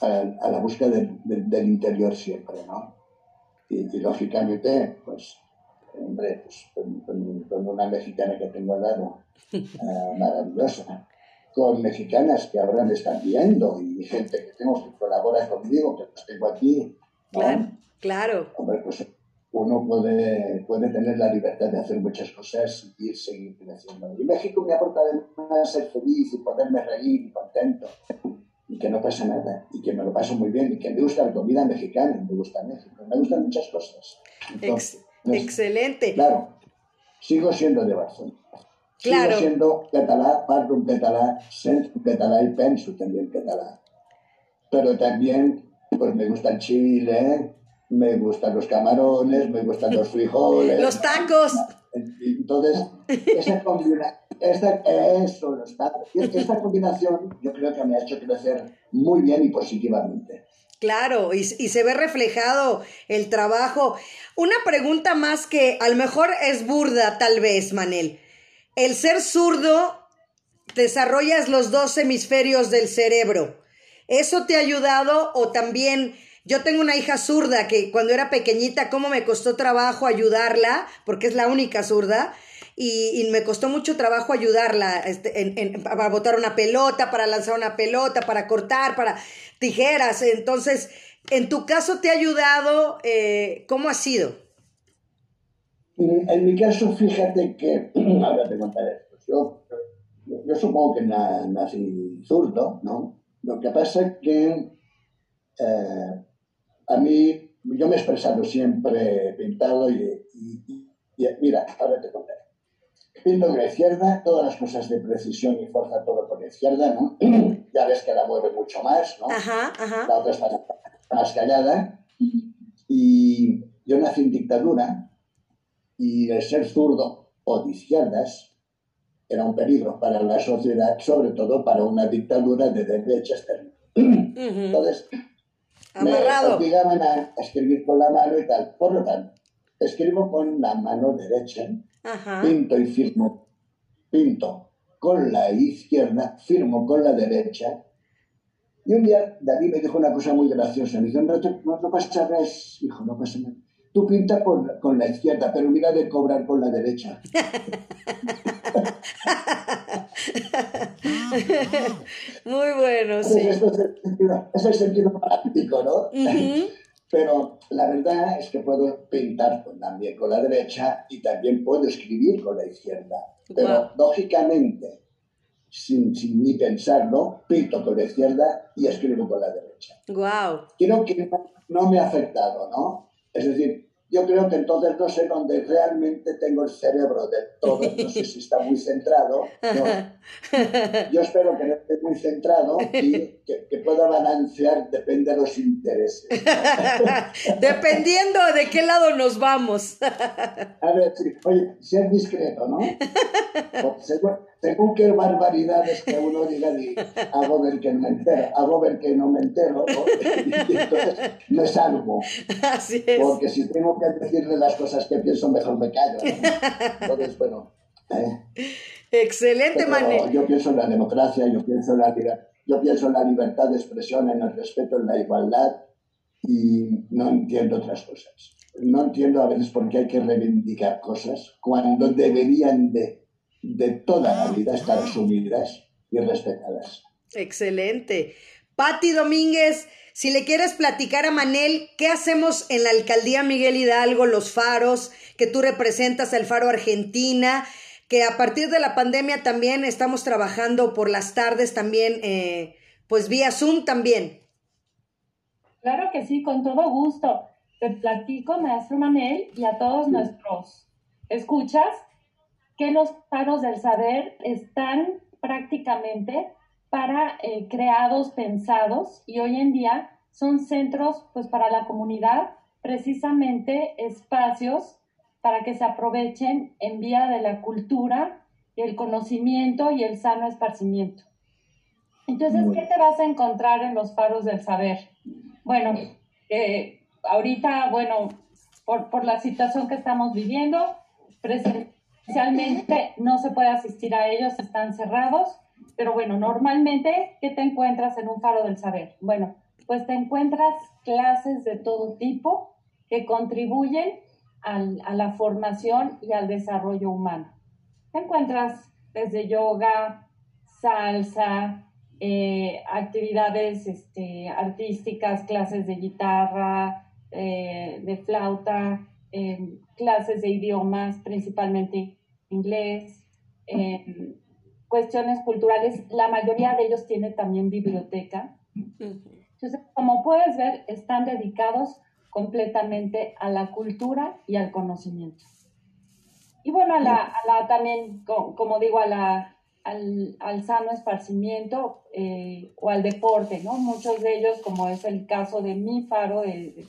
a, la búsqueda del interior siempre, ¿no? Y, lógicamente, pues, hombre, pues, con, una mexicana que tengo al lado, eh, maravillosa, con mexicanas que ahora me están viendo y gente que tengo que colabora conmigo, que los tengo aquí. Claro, claro. Hombre, pues uno puede, puede tener la libertad de hacer muchas cosas y seguir creciendo. Y México me aporta además ser feliz y poderme reír y contento y que no pasa nada y que me lo paso muy bien y que me gusta la comida mexicana, me gusta México, me gustan muchas cosas. excelente. Claro, sigo siendo de Barcelona. Claro. Sigo siendo catalá, parlo un catalá, sento un catalá y penso también catalá. Pero también, pues me gusta el Chile, me gustan los camarones, me gustan los frijoles. Los tacos. Entonces, esa combinación, eso, los tacos, esta combinación yo creo que me ha hecho crecer muy bien y positivamente. Claro, y, y, se ve reflejado el trabajo. Una pregunta más que a lo mejor es burda, tal vez, Manel. El ser zurdo, desarrollas los dos hemisferios del cerebro. ¿Eso te ha ayudado o también yo tengo una hija zurda que cuando era pequeñita, cómo me costó trabajo ayudarla, porque es la única zurda, y, me costó mucho trabajo ayudarla este, para botar una pelota, para lanzar una pelota, para cortar, para tijeras. Entonces, en tu caso, ¿te ha ayudado? Eh, ¿Cómo ha sido? En mi caso, fíjate que, ahora te contaré esto. Yo, yo, supongo que nací zurdo, ¿no? Lo que pasa es que eh, a mí, yo me he expresado siempre pintado y, mira, ahora te contaré. Pinto con la izquierda, todas las cosas de precisión y fuerza, todo por la izquierda, ¿no? ya ves que la mueve mucho más, ¿no? Ajá, ajá. La otra está más callada. Y yo nací en dictadura y el ser zurdo o de izquierdas era un peligro para la sociedad, sobre todo para una dictadura de derechas. Entonces, Amarrado. me obligaban a escribir con la mano y tal. Por lo tanto, escribo con la mano derecha, pinto y firmo, pinto con la izquierda, firmo con la derecha. Y un día David me dijo una cosa muy graciosa. Me dijo, no, no, no pasa nada, hijo, no pasa nada. Tú pintas con, con la izquierda, pero mira de cobrar con la derecha. Muy bueno, sí. es, el sentido, práctico, ¿no? Pero la verdad es que puedo pintar también con la derecha y también puedo escribir con la izquierda. Pero lógicamente, sin, sin, ni pensarlo, pinto con la izquierda y escribo con la derecha. Wow. Creo que no me ha afectado, ¿no? Es decir, yo creo que entonces no sé dónde realmente tengo el cerebro del todo, no sé si está muy centrado. Yo espero que no esté muy centrado y que, pueda balancear, depende de los intereses. Dependiendo de qué lado nos vamos. A ver, oye, ser discreto, ¿no? según, qué barbaridades que uno diga, hago ver que no me entero, hago ver que no me entero, y entonces me salvo. Así es. Porque si tengo que decirle las cosas que pienso, mejor me callo. Entonces, bueno. ¿eh? Excelente, Manuel. Yo pienso en la democracia, yo pienso en la, yo pienso en la libertad de expresión, en el respeto, en la igualdad y no entiendo otras cosas. No entiendo a veces por qué hay que reivindicar cosas cuando deberían de, de toda la vida estar asumidas y respetadas. Excelente. Patti Domínguez, si le quieres platicar a Manel, ¿qué hacemos en la alcaldía Miguel Hidalgo, los faros, que tú representas el faro Argentina, que a partir de la pandemia también estamos trabajando por las tardes también, eh, pues vía Zoom también? Claro que sí, con todo gusto. Te platico, maestro Manel, y a todos nuestros escuchas, que los faros del saber están prácticamente para eh, creados, pensados y hoy en día son centros pues para la comunidad, precisamente espacios para que se aprovechen en vía de la cultura, el conocimiento y el sano esparcimiento. Entonces, ¿qué te vas a encontrar en los faros del saber? Bueno, eh, ahorita, bueno, por, por la situación que estamos viviendo, presencialmente no se puede asistir a ellos, están cerrados, pero bueno, normalmente, ¿qué te encuentras en un faro del saber? Bueno, pues te encuentras clases de todo tipo que contribuyen a la formación y al desarrollo humano. Te encuentras desde yoga, salsa, eh, actividades este, artísticas, clases de guitarra, eh, de flauta, clases de idiomas, principalmente inglés, cuestiones culturales, la mayoría de ellos tiene también biblioteca. Entonces, como puedes ver, están dedicados completamente a la cultura y al conocimiento. Y bueno, a la, también, como digo, a la, al, al sano esparcimiento eh, o al deporte, ¿no? Muchos de ellos, como es el caso de mi faro, de,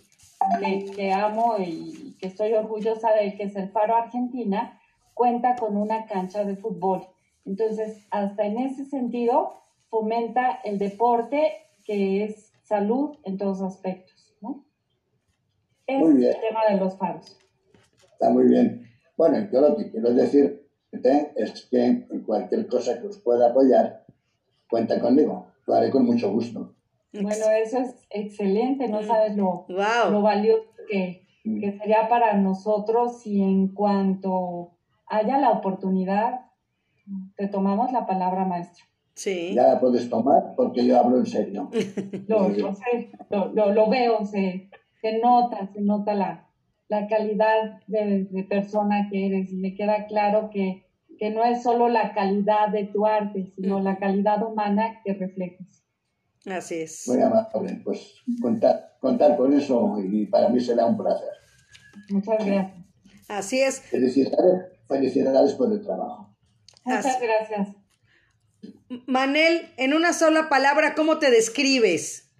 que amo y que estoy orgullosa de que es el Faro Argentina, cuenta con una cancha de fútbol. Entonces, hasta en ese sentido, fomenta el deporte que es salud en todos aspectos, ¿no? Es Muy bien. el tema de los faros. Está muy bien. Bueno, yo lo que quiero decir es que cualquier cosa que os pueda apoyar, cuenta conmigo. Lo haré con mucho gusto. Bueno, eso es excelente, no sabes lo, Wow. lo valioso que, que sería para nosotros si en cuanto haya la oportunidad, te tomamos la palabra, maestro. Sí. Ya la puedes tomar porque yo hablo en serio. Lo, lo sé, lo, lo- lo veo, se, se nota, se nota la, la calidad de, de persona que eres y me queda claro que, que no es solo la calidad de tu arte, sino la calidad humana que reflejas. Así es. Muy amable. Pues contar, contar con eso y para mí será un placer. Muchas gracias. Así es. Felicidades, felicidades por el trabajo. Muchas Así- gracias. Manel, en una sola palabra, ¿cómo te describes?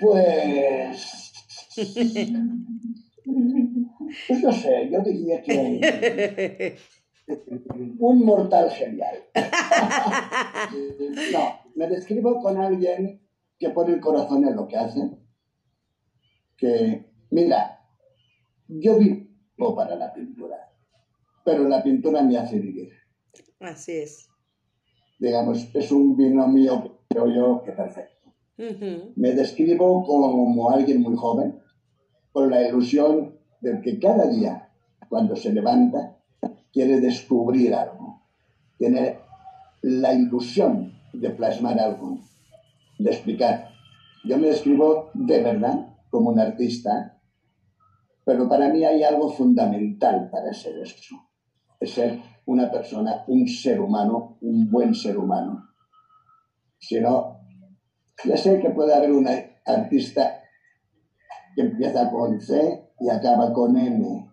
Pues. Pues no sé, yo diría que. Un mortal genial. No, me describo con alguien que pone el corazón en lo que hace. Que, mira, yo vivo para la pintura, pero la pintura me hace vivir. Así es. Digamos, es un binomio, creo yo, que perfecto. Me describo como alguien muy joven, con la ilusión de que cada día, cuando se levanta, quiere descubrir algo. Tiene la ilusión de plasmar algo, de explicar. Yo me describo de verdad como un artista, pero para mí hay algo fundamental para ser eso. Es ser una persona, un ser humano, un buen ser humano. Si no, ya sé que puede haber un artista que empieza con C y acaba con M,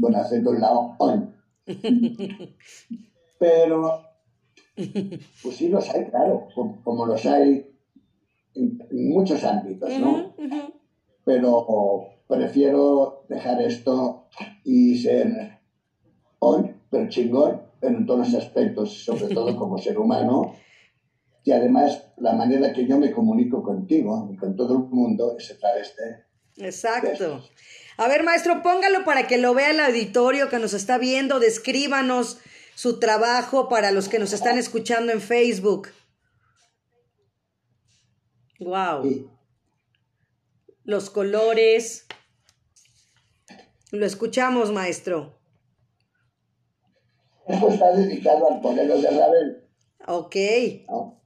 con acento en la O. on. Pero, pues sí los hay, claro, como, como los hay en, en muchos ámbitos, ¿no? Ujú, ujú. Pero prefiero dejar esto y ser on, pero chingón, en todos los aspectos, sobre todo como ser humano. Y además, la manera que yo me comunico contigo y con todo el mundo es a través de Exacto. A ver, maestro, póngalo para que lo vea el auditorio que nos está viendo. Descríbanos su trabajo para los que nos están escuchando en Facebook. Wow. Los colores. Lo escuchamos, maestro. esto está dedicado al modelo de Ravel, Ok. ¿no?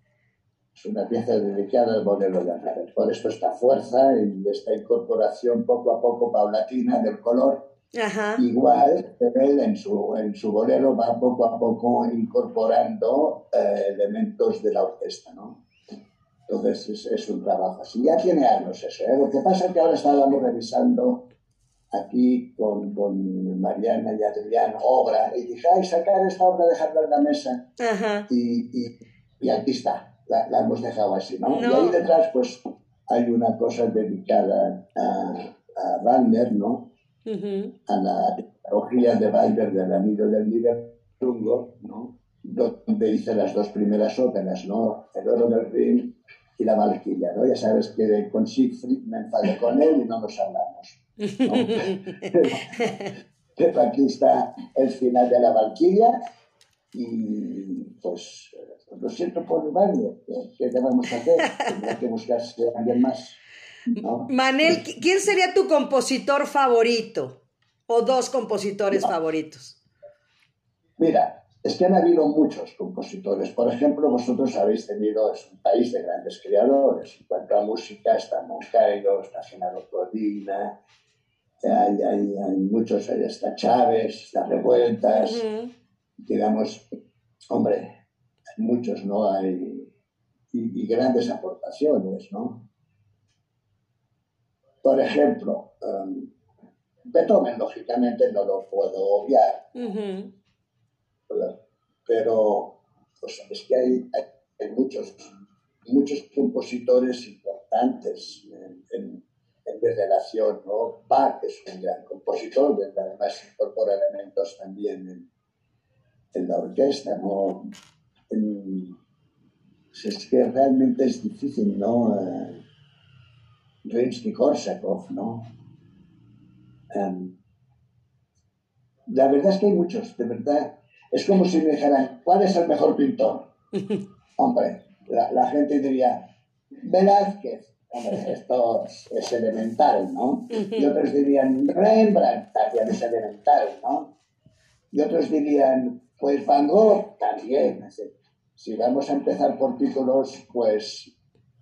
Es una pieza dedicada al modelo de Ravel. Por eso esta fuerza y esta incorporación poco a poco paulatina del color Ajá. Igual, él en su, en su bolero va poco a poco incorporando eh, elementos de la orquesta, ¿no? Entonces es, es un trabajo así. Ya tiene años eso, ¿eh? Lo que pasa es que ahora estábamos revisando aquí con, con Mariana y Adrián obra y dije, ay, sacar esta obra, dejarla en la mesa Ajá. y, y, y aquí está, la, la hemos dejado así, ¿no? No. Y ahí detrás pues hay una cosa dedicada a, a Wagner, ¿no? Ujú. a la tecnología de Weber del Anillo del Nibelungo, ¿no? donde hice las dos primeras óperas, ¿no? El oro del Rin y la Valquiria, ¿no? Ya sabes que con Siegfried me enfadé con él y no nos hablamos. ¿no? pero, aquí está el final de la Valquiria y pues lo siento por Wagner, ¿qué- ¿qué le vamos a hacer? Tendrá que buscarse a alguien más, ¿no? Manel, ¿qui- ¿quién sería tu compositor favorito? O dos compositores favoritos. Mira, es que han habido muchos compositores. Por ejemplo, vosotros habéis tenido, es un país de grandes creadores. En cuanto a música, está Moncairo, está Genaro Codina, hay, hay, hay muchos, ahí está Chávez, está Revueltas, digamos, hombre, muchos, ¿no? Hay, y, y grandes aportaciones, ¿no? Por ejemplo, em, Beethoven, lógicamente, no lo puedo obviar, pero pues, es que hay, hay, hay muchos, muchos compositores importantes en, en, en mi relación, ¿no? Bach es un gran compositor, además incorpora elementos también en, en la orquesta, ¿no? Es que realmente es difícil, ¿no? Uh, Rimsky-Korsakov, ¿no? Em, la verdad es que hay muchos, de verdad. Es como si me dijeran, ¿cuál es el mejor pintor? Hombre, la, gente diría, Velázquez. Hombre, esto es, elemental, ¿no? Y otros dirían, Rembrandt, también es elemental, ¿no? Y otros dirían, pues Van Gogh, también. Si vamos a empezar por títulos, pues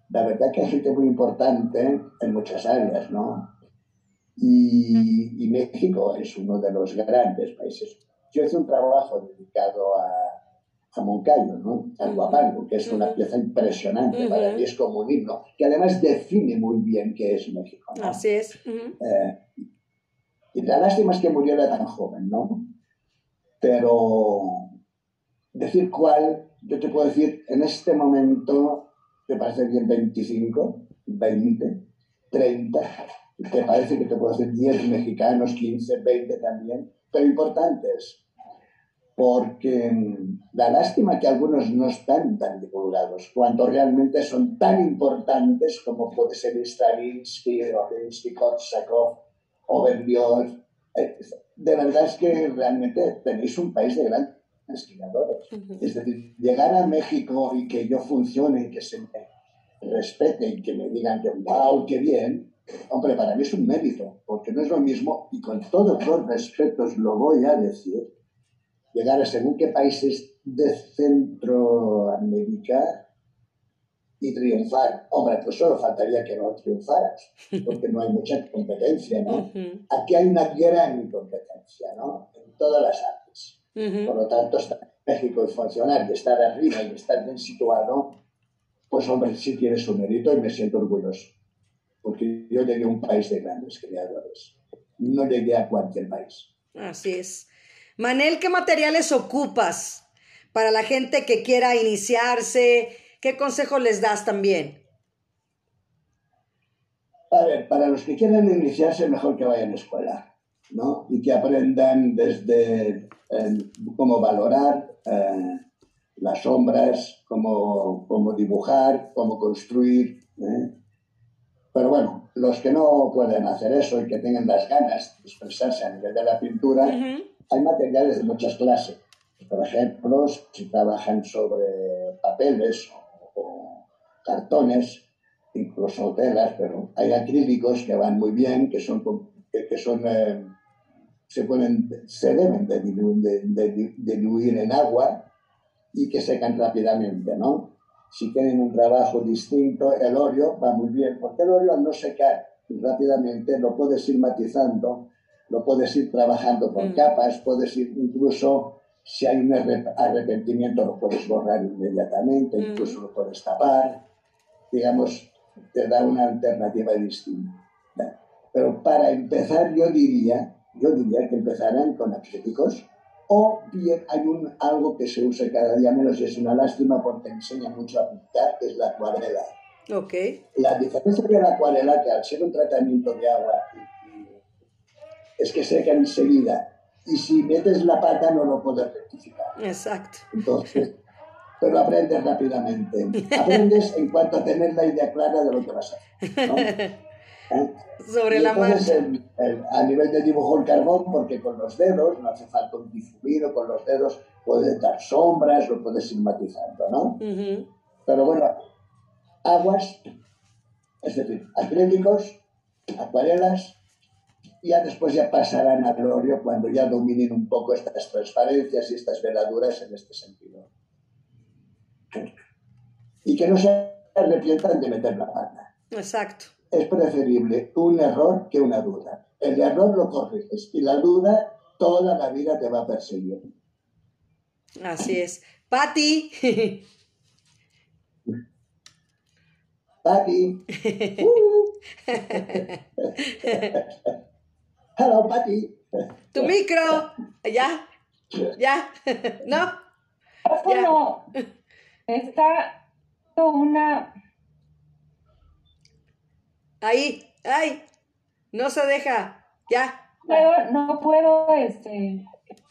la verdad que hay gente muy importante en muchas áreas, ¿no? Y, México es uno de los grandes países. Yo hice un trabajo dedicado a, a Moncayo, ¿no? a Guapango, que es una pieza impresionante, para mí es como un himno, que además define muy bien qué es México. Así es. Eh, y la lástima es que murió era tan joven, ¿no? Pero decir cuál, yo te puedo decir, en este momento, ¿te parece bien 25, 20, 30? te parece que te puedo decir 10 mexicanos, 15, 20 también, pero importantes, porque mm, la lástima que algunos no están tan divulgados, cuando realmente son tan importantes como puede ser Stravinsky, o Korsakov, o. Eh, de verdad es que realmente tenéis un país de grandes creadores. Es decir, llegar a México y que yo funcione y que se me respete y que me digan que wow, qué bien, Hombre, para mí es un mérito, porque no es lo mismo, y con todos los respetos lo voy a decir, llegar a según qué países de Centroamérica y triunfar. Hombre, pues solo faltaría que no triunfaras, porque no hay mucha competencia, ¿no? Aquí hay una gran competencia, ¿no? En todas las Por lo tanto, estar en México y funcionar, y estar arriba y estar bien situado, pues hombre, sí tiene su mérito y me siento orgulloso porque yo llegué a un país de grandes creadores, no llegué a cualquier país. Así es. Manel, ¿qué materiales ocupas para la gente que quiera iniciarse? ¿Qué consejos les das también? A ver, para los que quieran iniciarse, mejor que vayan a escuela, ¿no? Y que aprendan desde eh, cómo valorar eh, las sombras, cómo, cómo, dibujar, cómo construir, ¿eh? Pero bueno, los que no pueden hacer eso y que tengan las ganas de expresarse a nivel de la pintura, hay materiales de muchas clases. Por ejemplo, si trabajan sobre papeles o, cartones, incluso telas, pero hay acrílicos que van muy bien, que son, que son eh, se, pueden, se deben de diluir en agua y que secan rápidamente, ¿no? si tienen un trabajo distinto, el óleo va muy bien, porque el óleo al no secar rápidamente lo puedes ir matizando, lo puedes ir trabajando por mm. capas, puedes ir incluso, si hay un arrepentimiento, lo puedes borrar inmediatamente, mm. incluso lo puedes tapar, digamos, te da una alternativa distinta. Pero para empezar, yo diría, yo diría que empezarán con acrílicos, o bien hay un, algo que se usa cada día menos y es una lástima porque enseña mucho a pintar, que es la acuarela. Okay. La diferencia de la acuarela, que al ser un tratamiento de agua, es que seca enseguida. Y si metes la pata no lo puedes rectificar. Exacto. Entonces, pero aprendes rápidamente. Aprendes en cuanto a tener la idea clara de lo que vas a hacer. ¿no? Sobre la marcha. a nivel de dibujo el carbón, porque con los dedos, no hace falta un difumido, con los dedos puedes dar sombras, lo puedes ir matizando, ¿no? Pero bueno, aguas, es decir, acrílicos, acuarelas, ya después ya pasarán a óleo cuando ya dominen un poco estas transparencias y estas veladuras en este sentido. Y que no se arrepientan de meter la pata. Exacto es preferible un error que una duda. El error lo corriges y la duda toda la vida te va a perseguir. Así es. Patti. Patti. Hello, Patti. Tu micro. Ya. Ya. ¿No? Es está una Ahí, ay, no se deja, ya. no puedo, este,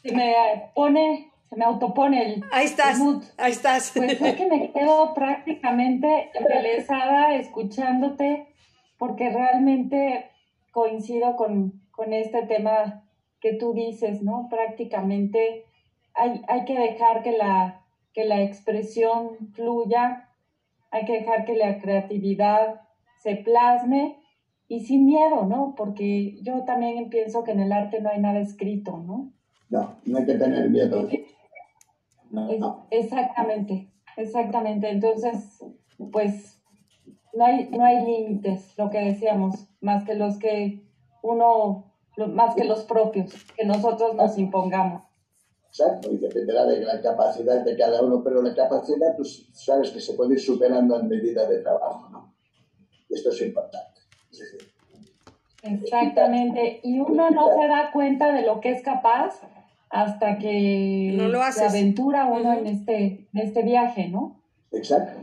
me pone se me autopone el. Ahí estás. ahí estás. Pues es que me quedo prácticamente embelesada escuchándote, porque realmente coincido con, con este tema que tú dices, ¿no? Prácticamente hay, hay que dejar que la, que la expresión fluya, hay que dejar que la creatividad se plasme y sin miedo, ¿no? Porque yo también pienso que en el arte no hay nada escrito, ¿no? No, no hay que tener miedo. Exactamente, exactamente. Entonces, pues no hay, no hay límites, lo que decíamos, más que los que uno, más que los propios, que nosotros nos impongamos. Exacto, y dependerá de la capacidad de cada uno, pero la capacidad, pues sabes que se puede ir superando en medida de trabajo, ¿no? Esto es importante. Exactamente, y uno no se da cuenta de lo que es capaz hasta que no lo se aventura uno en, este, en este viaje, ¿no? Exacto.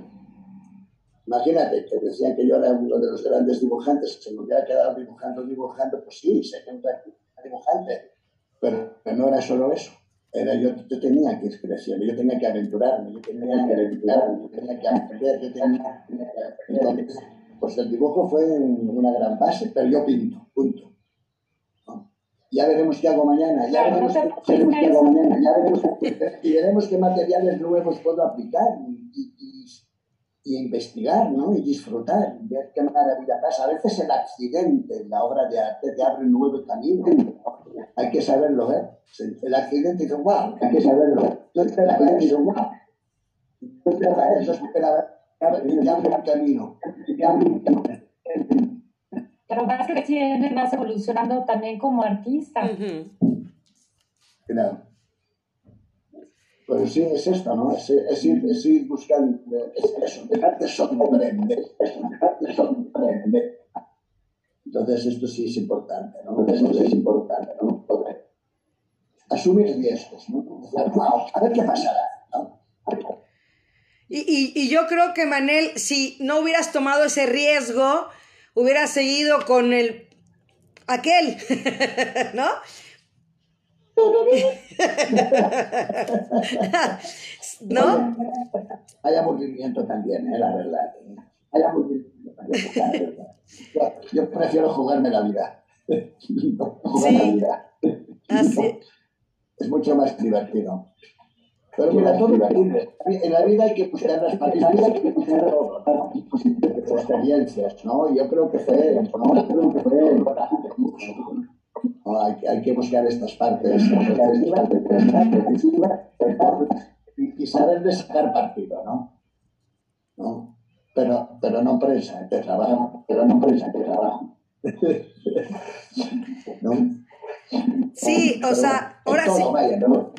Imagínate que decían que yo era uno de los grandes dibujantes, que se me hubiera quedado dibujando, dibujando, pues sí, sé que era dibujante, pero no era solo eso. Era yo, yo tenía que expresión, yo tenía que aventurarme, yo tenía que aventurarme, yo tenía que aprender, yo tenía que... pues el dibujo fue una gran base, pero yo pinto, punto ya veremos qué hago mañana, ya veremos, qué hago mañana, ya veremos, y veremos qué materiales nuevos puedo aplicar y, y, investigar, ¿no? Y disfrutar, ver qué maravilla pasa. A veces el accidente en la obra de arte te abre un nuevo camino. Hay que saberlo ver. El accidente dice, wow, hay que saberlo ver. No esperaba eso, wow. No esperaba eso, esperaba, ya un camino. Pero vas creciendo vas evolucionando también como artista. Claro. Pues sí, es esto, ¿no? Es, es, ir, es ir, buscando, es eso, dejarte sorprender, dejarte sorprender. Entonces esto sí es importante, ¿no? Entonces esto es importante, ¿no? Asumir riesgos, ¿no? a ver qué pasará, ¿no? Y, y, y yo creo que, Manel, si no hubieras tomado ese riesgo, hubiera seguido con el aquel, ¿no? ¿No? Hay aburrimiento también, ¿eh? la verdad. Hay aburrimiento también, Yo, prefiero jugarme la vida. jugarme la vida. Así. Es mucho más divertido. Pero mira, todo En la vida hay que buscar las partes, hay que buscar experiencias, ¿no? Yo creo que fue, ¿no? Yo creo que fue hay, hay, que buscar estas partes, y, saber de sacar partido, ¿no? ¿no? Pero, pero no presa, te trabajo, pero no presa, te trabajo. ¿No? Sí, o sea, ahora sí. No,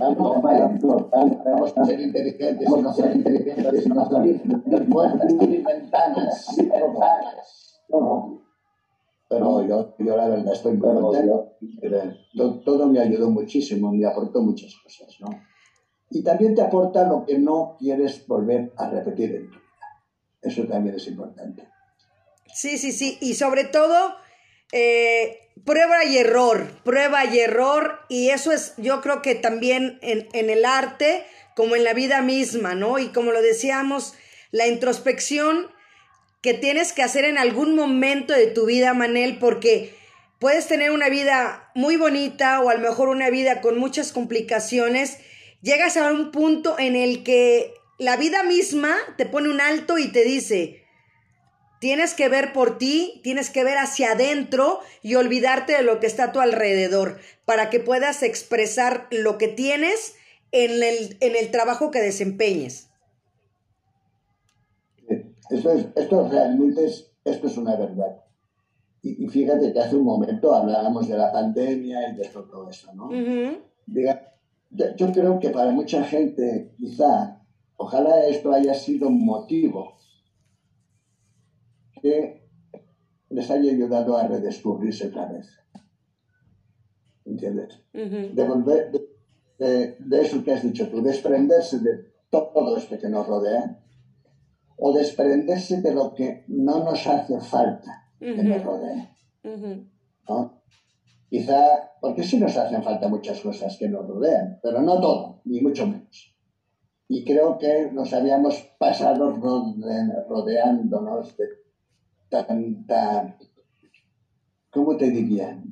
vamos a ser inteligentes, no ser inteligentes, no abrir puertas, abrir ventanas, ventanas. No, Pero yo, yo la verdad estoy contento. Todo, todo me ayudó muchísimo, me aportó muchas cosas, ¿no? Y también te aporta lo que no quieres volver a repetir en tu vida. Eso también es importante. Sí, sí, sí. Y sobre todo, eh, prueba y error, prueba y error, y eso es, yo creo que también en, en, el arte, como en la vida misma, ¿no? Y como lo decíamos, la introspección que tienes que hacer en algún momento de tu vida, Manel, porque puedes tener una vida muy bonita o a lo mejor una vida con muchas complicaciones, llegas a un punto en el que la vida misma te pone un alto y te dice, Tienes que ver por ti, tienes que ver hacia adentro y olvidarte de lo que está a tu alrededor para que puedas expresar lo que tienes en el, en el trabajo que desempeñes. Esto, es, esto realmente es, esto es una verdad. Y, fíjate que hace un momento hablábamos de la pandemia y de todo eso, ¿no? Diga, yo creo que para mucha gente, quizá, ojalá esto haya sido un motivo que les haya ayudado a redescubrirse otra vez. ¿Entiendes? de, volver, de, de, eso que has dicho tú, desprenderse de todo esto que nos rodea o desprenderse de lo que no nos hace falta que nos rodea. quizá, porque sí nos hacen falta muchas cosas que nos rodean, pero no todo, ni mucho menos. Y creo que nos habíamos pasado rodeándonos de tanta, ¿cómo te diría?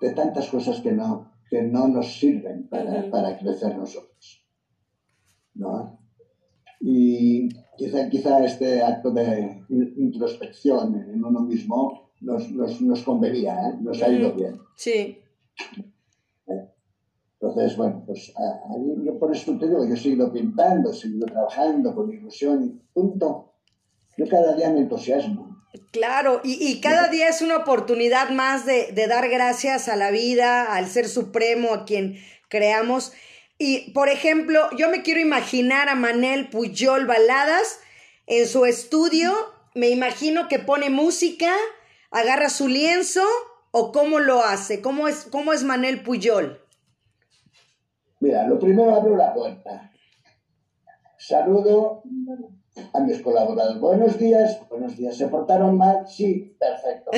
De tantas cosas que no, que no nos sirven para, para crecer nosotros. ¿No? Y quizá, quizá este acto de introspección en uno mismo nos, nos, nos convenía, ¿eh? nos ha ido bien. Sí. Entonces, bueno, pues yo por eso te digo, yo he seguido pintando, he seguido trabajando con ilusión y punto. Yo cada día me entusiasmo. Claro, y, y cada día es una oportunidad más de, de, dar gracias a la vida, al ser supremo, a quien creamos. Y, por ejemplo, yo me quiero imaginar a Manel Puyol Baladas en su estudio, me imagino que pone música, agarra su lienzo o cómo lo hace, cómo es, cómo es Manel Puyol. Mira, lo primero abro la puerta. Saludo a mis colaboradores. Buenos días, buenos días. ¿Se portaron mal? Sí, perfecto.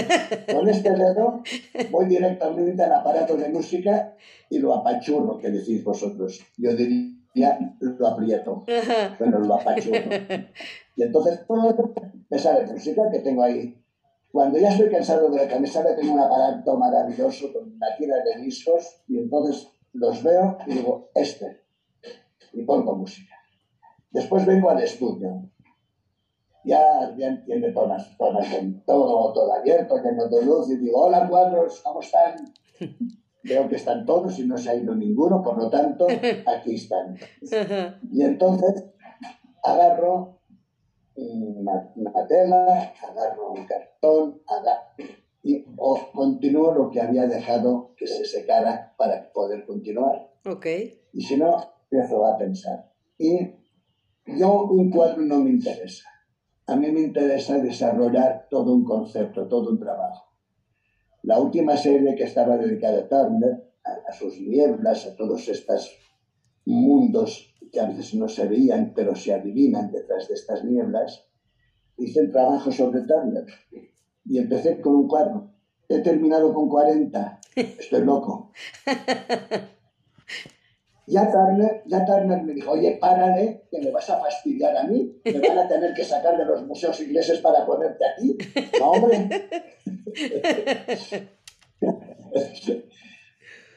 Con este dedo voy directamente al aparato de música y lo apachurro, que decís vosotros. Yo diría, lo aprieto, pero lo apachurro. Y entonces, me sale música que tengo ahí. Cuando ya estoy cansado de la camiseta, tengo un aparato maravilloso con una tira de discos y entonces los veo y digo, este. Y pongo música. Después vengo al estudio. Ya, ya entiende todas, todas, todo, todo abierto, lleno de luz, y digo, hola cuadros, ¿cómo están? Veo que están todos y no se ha ido ninguno, por lo tanto, aquí están. Y entonces agarro una, una tela, agarro un cartón, agarro, y o continúo lo que había dejado que se secara para poder continuar. Okay. Y si no, empiezo a pensar. Y yo un cuadro no me interesa. A mí me interesa desarrollar todo un concepto, todo un trabajo. La última serie que estaba dedicada a Turner, a, sus nieblas, a todos estos mundos que a veces no se veían, pero se adivinan detrás de estas nieblas, hice el trabajo sobre Turner y empecé con un cuadro. He terminado con 40. Estoy loco. Ya Turner, ya Turner me dijo, oye, párale, que me vas a fastidiar a mí, me van a tener que sacar de los museos ingleses para ponerte aquí. No, hombre.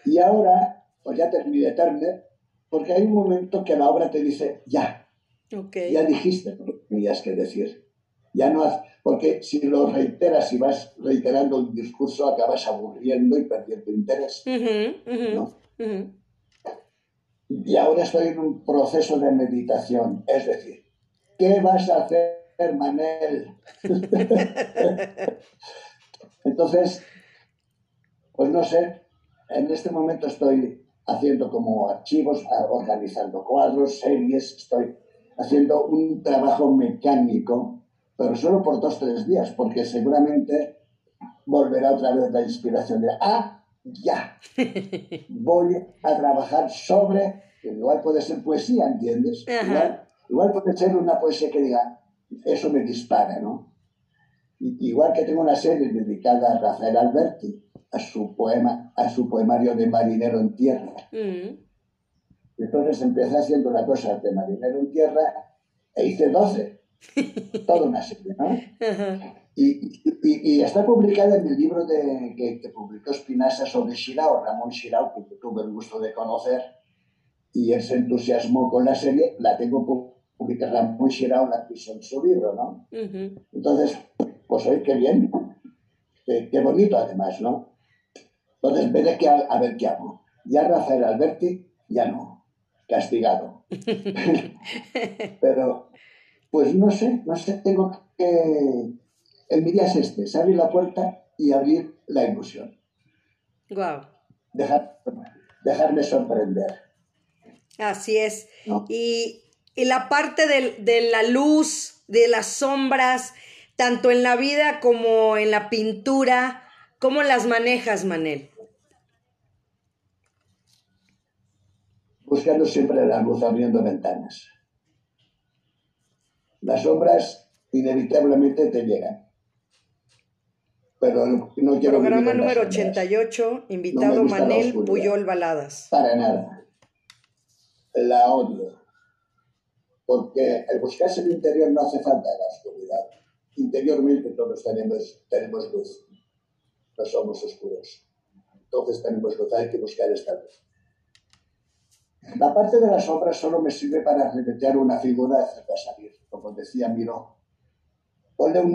y ahora, pues ya terminé Turner, porque hay un momento que la obra te dice, ya, okay. ya dijiste lo que tenías que decir. Ya no has, porque si lo reiteras y vas reiterando el discurso, acabas aburriendo y perdiendo interés. Uh -huh, uh -huh, ¿no? uh -huh. Y ahora estoy en un proceso de meditación, es decir, ¿qué vas a hacer, Manel? Entonces, pues no sé, en este momento estoy haciendo como archivos, organizando cuadros, series, estoy haciendo un trabajo mecánico, pero solo por dos o tres días, porque seguramente volverá otra vez la inspiración de, ah, ya, voy a trabajar sobre, igual puede ser poesía, ¿entiendes? Igual, igual, puede ser una poesía que diga, eso me dispara, ¿no? Igual que tengo una serie dedicada a Rafael Alberti, a su poema, a su poemario de Marinero en Tierra. Mm. Entonces empecé haciendo la cosa de Marinero en Tierra e hice 12, toda una serie, ¿no? Uh -huh. Y, y, y, está publicada en el libro de, que, que publicó Espinaza sobre Shirao, Ramón Shirao, que tuve el gusto de conocer, y él se entusiasmó con la serie, la tengo publicada Ramón Shirao, la quiso en su libro, ¿no? Uh -huh. Entonces, pues hoy qué bien, qué, qué bonito además, ¿no? Entonces veré que, a, a, ver qué hago. Ya Rafael Alberti, ya no. Castigado. Pero, pues no sé, no sé, tengo que... El mi día es este, es abrir la puerta y abrir la ilusión. Wow. Dejar, dejarme sorprender. Así es. ¿No? Y, y, la parte de, de la luz, de las sombras, tanto en la vida como en la pintura, ¿cómo las manejas, Manel? buscando siempre la luz abriendo ventanas. Las sombras inevitablemente te llegan. Pero no quiero Programa en número sombras. 88, invitado la Manel. Puyol Baladas. Para nada. La odio. Porque el buscarse el interior no hace falta la oscuridad. Interiormente todos tenemos, tenemos luz. No somos oscuros. Entonces tenemos luz, hay que buscar esta luz. La parte de las obras solo me sirve para remeter una figura hacerla salir. Como decía Miró, ponle un